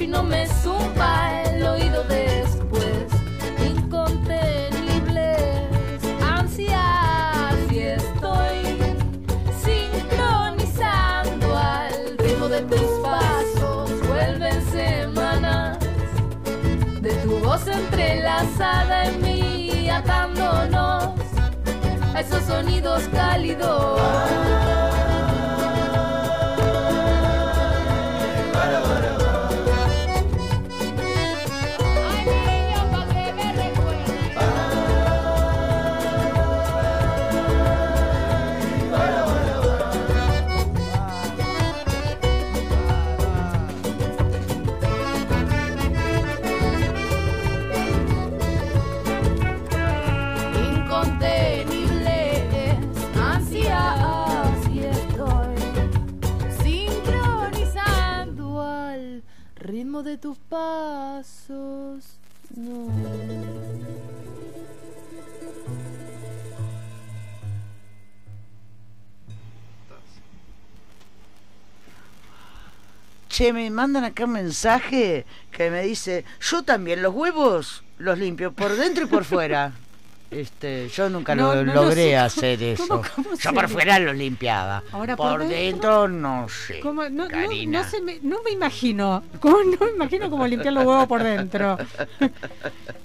y no me zumba el oído después. Incontenibles ansias y estoy sincronizando al ritmo de tus pasos. Vuelven semanas de tu voz entrelazada en mí, atándonos a esos sonidos cálidos. Ritmo de tus pasos. No. Che, me mandan acá un mensaje que me dice, yo también los huevos los limpio por dentro y por fuera. Este, yo nunca No, lo no lo logré sé. hacer eso. ¿Cómo- cómo yo por fuera los limpiaba. Ahora, por, por dentro, no sé. Karina. no, se me, no me imagino. ¿Cómo no me imagino cómo limpiar los huevos por dentro?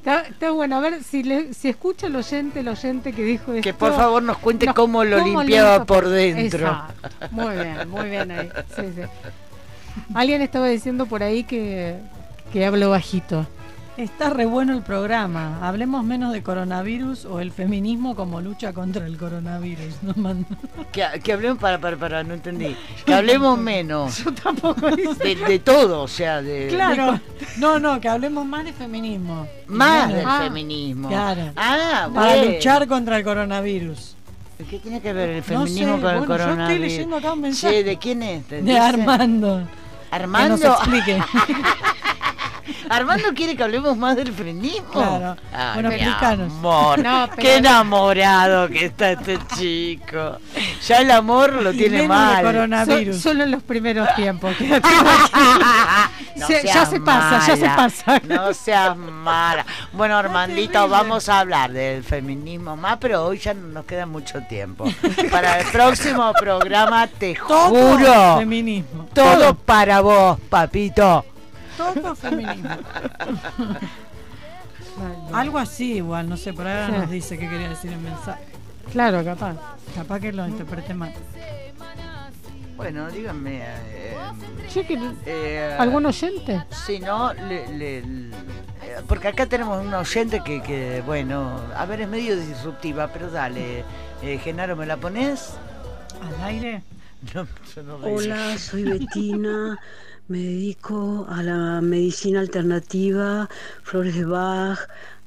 Está, está bueno, a ver si, le, si escucha el oyente, el oyente que dijo esto. Que por favor nos cuente cómo lo cómo limpiaba limpia por dentro. Exacto. Muy bien, muy bien ahí. Sí, sí. Alguien estaba diciendo por ahí que, que hablo bajito. Está re bueno el programa. Hablemos menos de coronavirus o el feminismo como lucha contra el coronavirus. Que, que hablemos, para, para, para, no entendí. Que hablemos menos. Yo tampoco De, de todo, o sea, de. Claro. No, no, que hablemos más de feminismo. Más del Ah, feminismo. Claro. Ah, Para bueno. luchar contra el coronavirus. ¿Qué tiene que ver el No feminismo sé, con el bueno, yo estoy coronavirus? leyendo acá un mensaje. ¿de quién es? ¿Te De dice? Armando. Armando. Que nos explique. Armando quiere que hablemos más del feminismo. Claro. Ay, Bueno, mi amor, No, pero- qué enamorado que está este chico. Ya el amor lo Y tiene mal. coronavirus. So- solo en los primeros tiempos. quédate No Se- ya se pasa, ya se pasa. No seas mala. Bueno, Armandito, vamos a hablar del feminismo más, pero hoy ya no nos queda mucho tiempo. Para el próximo programa, te Todo juro, feminismo. todo para vos, papito. Todo feminismo. Algo así igual, no sé, por ahora Sí. nos dice qué quería decir el mensaje. Claro, capaz. Capaz que lo interprete mal. Bueno, díganme. eh, que- eh, ¿Algún oyente? Si no, le- le- le- eh, porque acá tenemos un oyente que, que, bueno, a ver, es medio disruptiva, pero dale. Eh, Genaro, ¿me la pones? ¿Al aire? No, yo no. Hola, soy Betina, me dedico a la medicina alternativa, flores de Bach,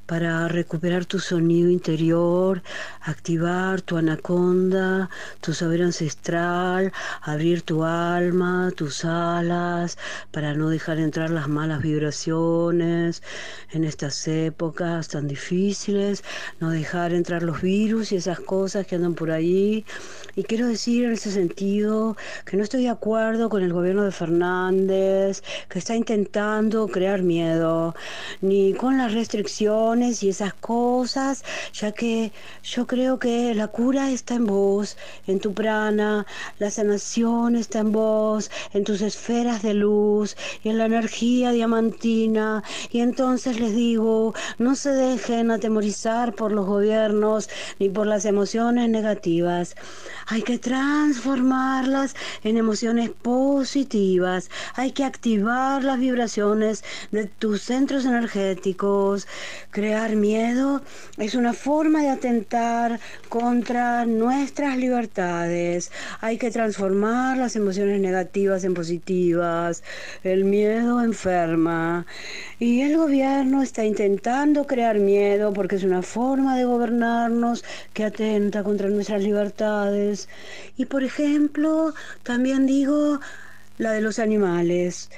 para recuperar tu sonido interior, activar tu anaconda, tu saber ancestral, abrir tu alma, tus alas, para no dejar entrar las malas vibraciones en estas épocas tan difíciles, no dejar entrar los virus y esas cosas que andan por ahí. Y quiero decir en ese sentido que no estoy de acuerdo con el gobierno de Fernández, que está intentando crear miedo, ni con las restricciones y esas cosas, ya que yo creo que la cura está en vos, en tu prana, la sanación está en vos, en tus esferas de luz y en la energía diamantina. Y entonces les digo, no se dejen atemorizar por los gobiernos ni por las emociones negativas. Hay que transformarlas en emociones positivas. Hay que activar las vibraciones de tus centros energéticos. Crear miedo es una forma de atentar contra nuestras libertades. Hay que transformar las emociones negativas en positivas. El miedo enferma. Y el gobierno está intentando crear miedo porque es una forma de gobernarnos que atenta contra nuestras libertades. Y por ejemplo, también digo la de los animales.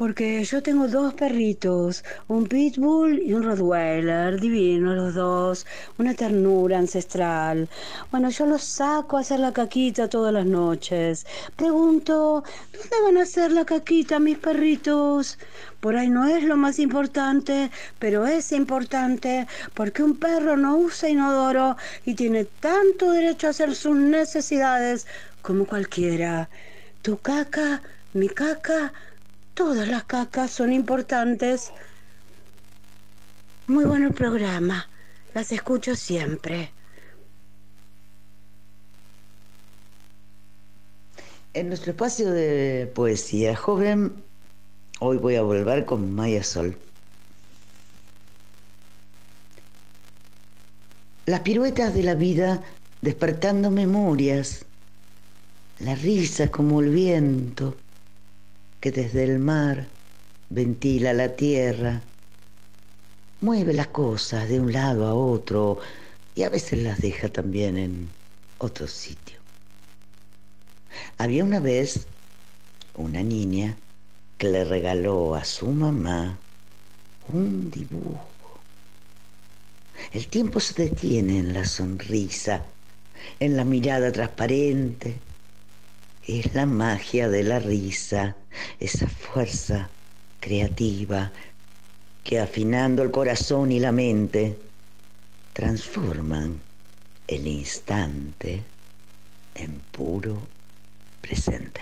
Porque yo tengo dos perritos, un pitbull y un rottweiler, divinos los dos, una ternura ancestral. Bueno, yo los saco a hacer la caquita todas las noches. Pregunto, ¿dónde van a hacer la caquita mis perritos? Por ahí no es lo más importante, pero es importante porque un perro no usa inodoro y tiene tanto derecho a hacer sus necesidades como cualquiera. Tu caca, mi caca, todas las cacas son importantes. Muy bueno el programa, las escucho siempre. En nuestro espacio de poesía joven, hoy voy a volver con Maya Sol. Las piruetas de la vida despertando memorias, la risa como el viento que desde el mar ventila la tierra, mueve las cosas de un lado a otro y a veces las deja también en otro sitio. Había una vez una niña que le regaló a su mamá un dibujo. El tiempo se detiene en la sonrisa, en la mirada transparente. Es la magia de la risa, esa fuerza creativa que afinando el corazón y la mente transforman el instante en puro presente.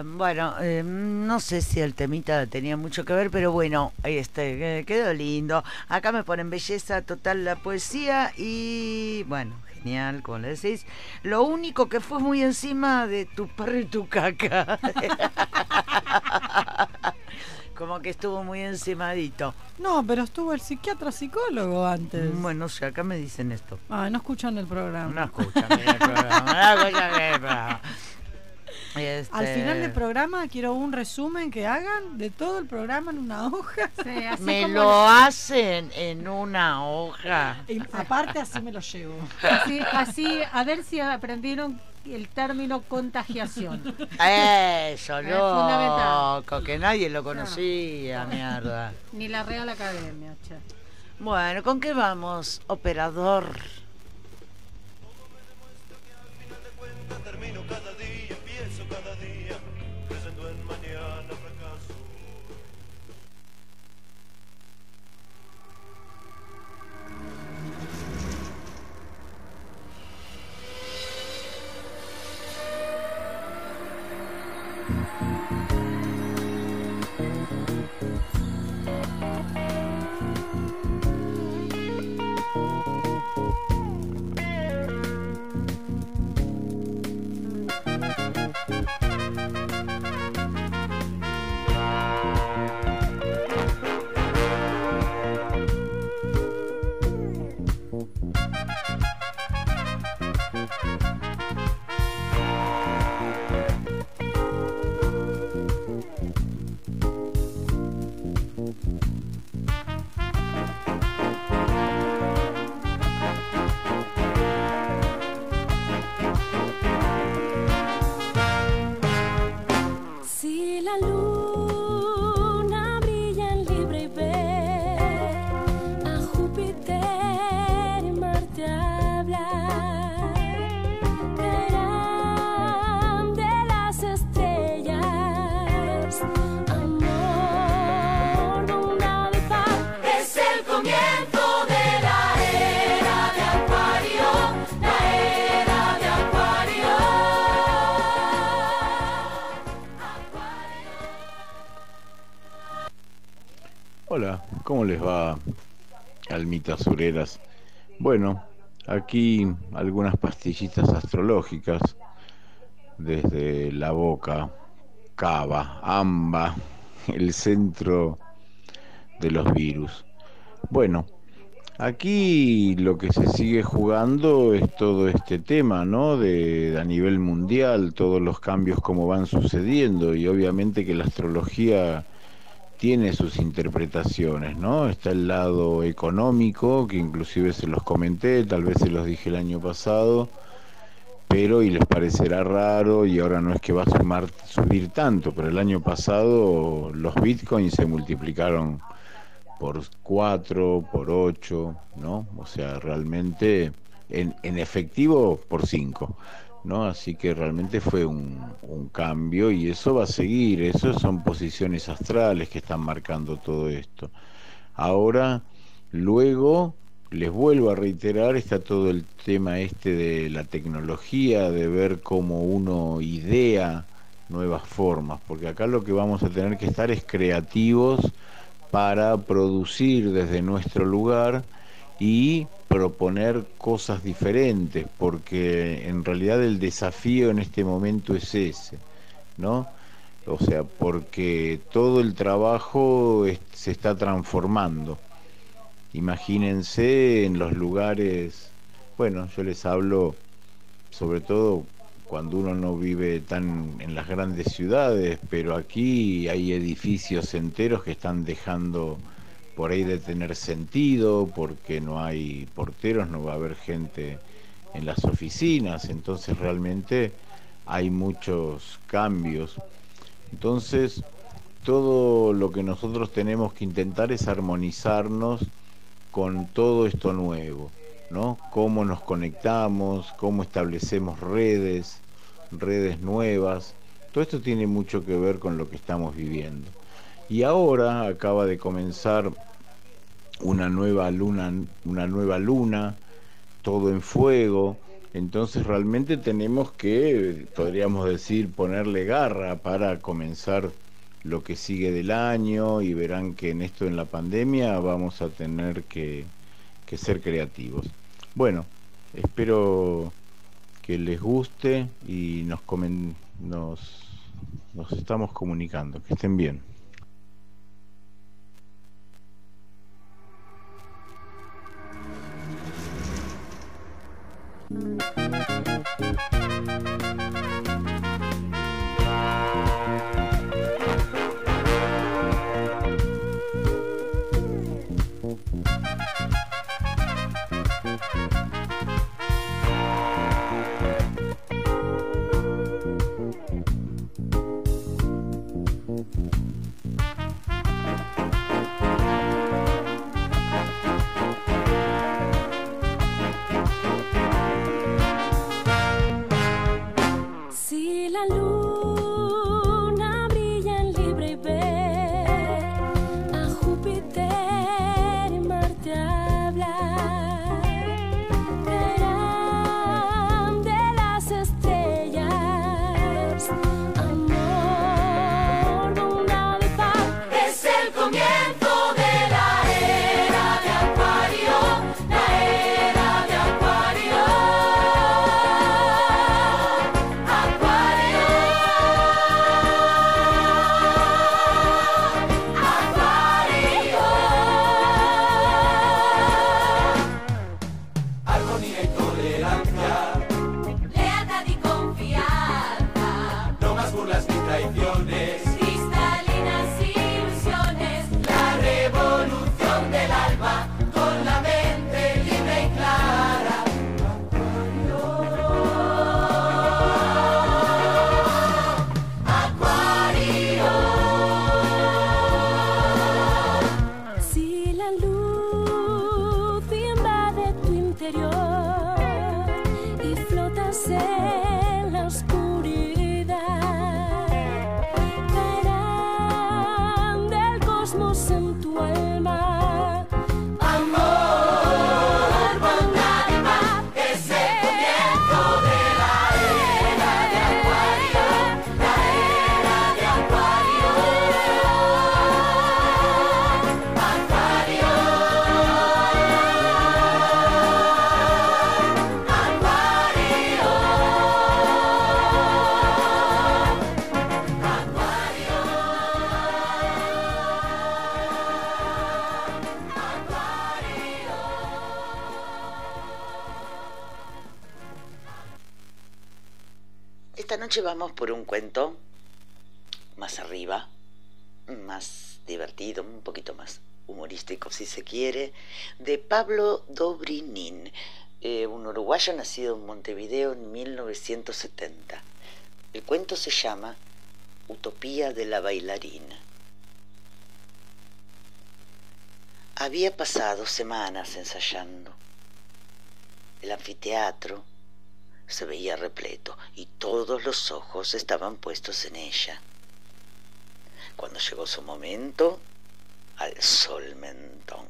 Eh, bueno, eh, no sé si el temita tenía mucho que ver, pero bueno, ahí este, quedó lindo. Acá me ponen belleza total la poesía y bueno, genial, como le decís. Lo único que fue muy encima de tu perro y tu caca. Como que estuvo muy encimadito. No, pero estuvo el psiquiatra psicólogo antes. Bueno, no sé, acá me dicen esto. Ah, no escuchan el programa. No escuchan el programa, no escuchan el programa. Este, Al final del programa quiero un resumen que hagan de todo el programa en una hoja. Me lo hacen en una hoja. Y aparte así me lo llevo. Así, así, a ver si aprendieron el término contagiación. Eso, Es fundamental. loco, que nadie lo conocía, mierda. Ni la Real Academia, che. Bueno, ¿con qué vamos, operador? Termino cada día, ¿cómo les va, almitas sureras? Bueno, aquí algunas pastillitas astrológicas desde la boca, cava, amba, el centro de los virus. Bueno, aquí lo que se sigue jugando es todo este tema, ¿no? De a nivel mundial, todos los cambios como van sucediendo y obviamente que la astrología tiene sus interpretaciones, ¿no? Está el lado económico, que inclusive se los comenté, tal vez se los dije el año pasado, pero y les parecerá raro y ahora no es que va a sumar, subir tanto, pero el año pasado los bitcoins se multiplicaron por 4, por 8, ¿no? O sea, realmente en, en efectivo por 5. ¿No? Así que realmente fue un, un, cambio y eso va a seguir, eso son posiciones astrales que están marcando todo esto. Ahora, luego, les vuelvo a reiterar, está todo el tema este de la tecnología, de ver cómo uno idea nuevas formas, porque acá lo que vamos a tener que estar es creativos para producir desde nuestro lugar y proponer cosas diferentes, porque en realidad el desafío en este momento es ese, ¿no? O sea, porque todo el trabajo se está transformando. Imagínense en los lugares, bueno, yo les hablo sobre todo cuando uno no vive tan en las grandes ciudades, pero aquí hay edificios enteros que están dejando por ahí de tener sentido, porque no hay porteros, no va a haber gente en las oficinas, entonces realmente hay muchos cambios. Entonces, todo lo que nosotros tenemos que intentar es armonizarnos con todo esto nuevo, ¿no? Cómo nos conectamos, cómo establecemos redes, redes nuevas. Todo esto tiene mucho que ver con lo que estamos viviendo. Y ahora acaba de comenzar una nueva luna, una nueva luna, todo en fuego. Entonces realmente tenemos que, podríamos decir, ponerle garra para comenzar lo que sigue del año y verán que en esto en la pandemia vamos a tener que, ser creativos. Bueno, espero que les guste y nos, comen, nos, nos estamos comunicando. Que estén bien. Si noche vamos por un cuento más arriba, más divertido, un poquito más humorístico si se quiere, de Pablo Dobrinin, eh, un uruguayo nacido en Montevideo en 1970. El cuento se llama Utopía de la bailarina. Había pasado semanas ensayando. El anfiteatro se veía repleto y todos los ojos estaban puestos en ella. Cuando llegó su momento, alzó el mentón,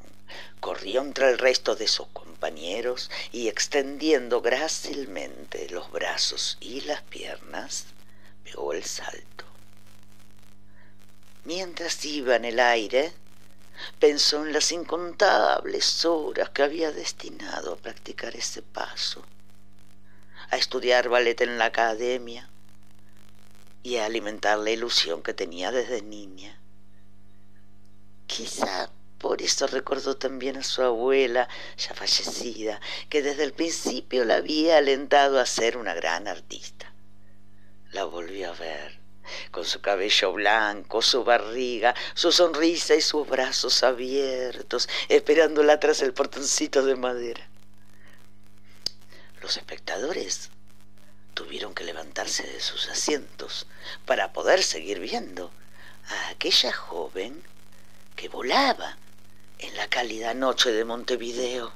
corrió entre el resto de sus compañeros y extendiendo grácilmente los brazos y las piernas, pegó el salto. Mientras iba en el aire, pensó en las incontables horas que había destinado a practicar ese paso, a estudiar ballet en la academia y a alimentar la ilusión que tenía desde niña. Quizá por eso recordó también a su abuela, ya fallecida, que desde el principio la había alentado a ser una gran artista. La volvió a ver, con su cabello blanco, su barriga, su sonrisa y sus brazos abiertos, esperándola tras el portoncito de madera. Los espectadores tuvieron que levantarse de sus asientos para poder seguir viendo a aquella joven que volaba en la cálida noche de Montevideo.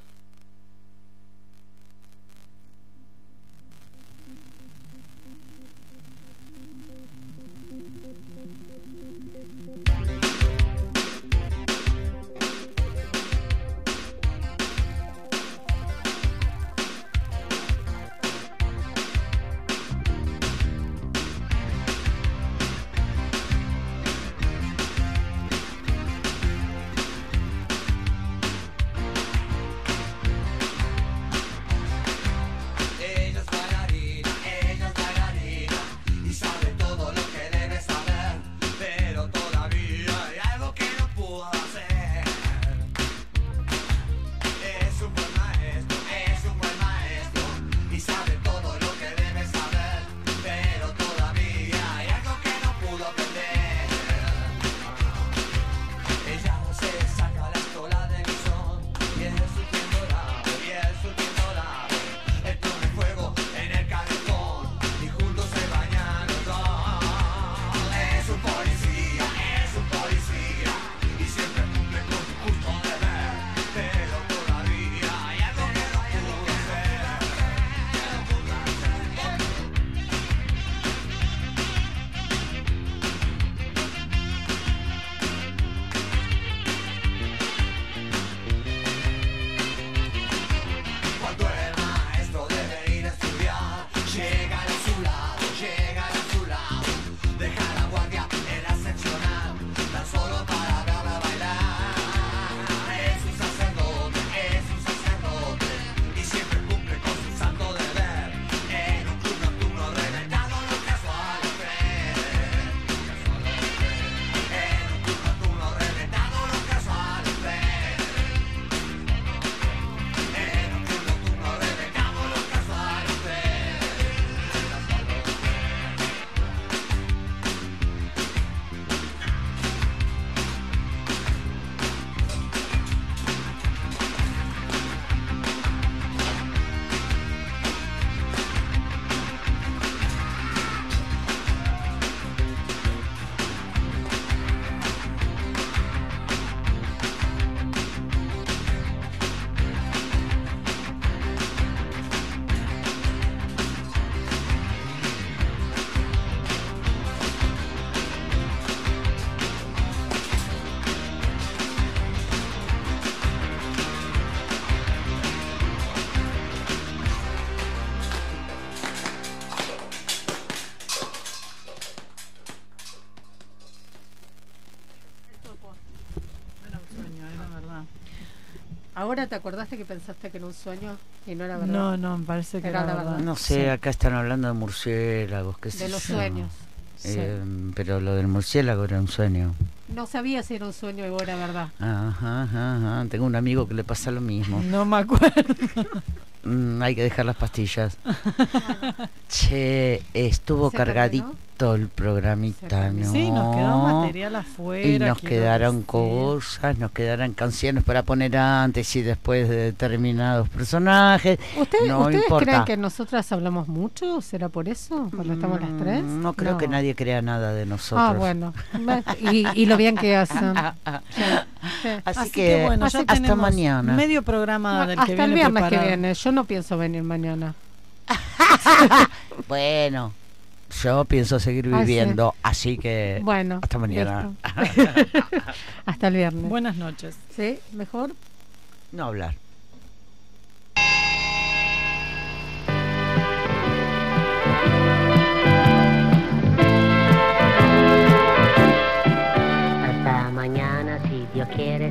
Ahora te acordaste que pensaste que era un sueño y no era verdad. No, no, me parece que Era era la verdad. No sé, acá están hablando de murciélagos, qué sé De los yo. sueños. Eh, Pero lo del murciélago era un sueño. No sabía si era un sueño o era verdad. Ajá, ajá, ajá. Tengo un amigo que le pasa lo mismo. No me acuerdo. Mm, hay que dejar las pastillas. che, estuvo Se el programita, ¿no? Sí, nos quedó material afuera. Y nos quedaron decir. cosas, nos quedaron canciones para poner antes y después de determinados personajes. ¿Ustedes, no ¿ustedes importa. creen que nosotras hablamos mucho? ¿Será por eso? Cuando estamos las tres. Mm, No creo que nadie crea nada de nosotros. Ah, bueno. y, y lo bien que hacen. Sí, sí. Así, que, bueno, hasta mañana. Medio programa del que Hasta el que preparado. viene. Yo no pienso venir mañana. Bueno, yo pienso seguir Ah, sí. viviendo, así que Bueno, hasta mañana. Hasta el viernes. Buenas noches. ¿Sí? ¿Mejor? no hablar. Hasta mañana, si Dios quiere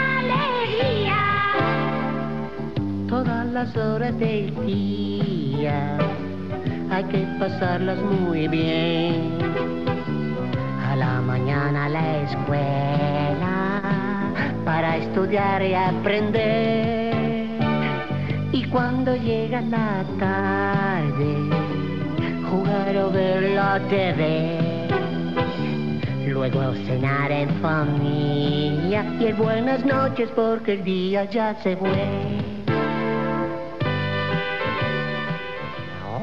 Todas las horas del día hay que pasarlas muy bien. A la mañana la escuela para estudiar y aprender. Y cuando llega la tarde, jugar o ver la TV. Luego cenar en familia y el buenas noches porque el día ya se fue.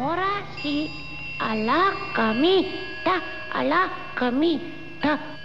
Ahora sí, a la camita, a la camita,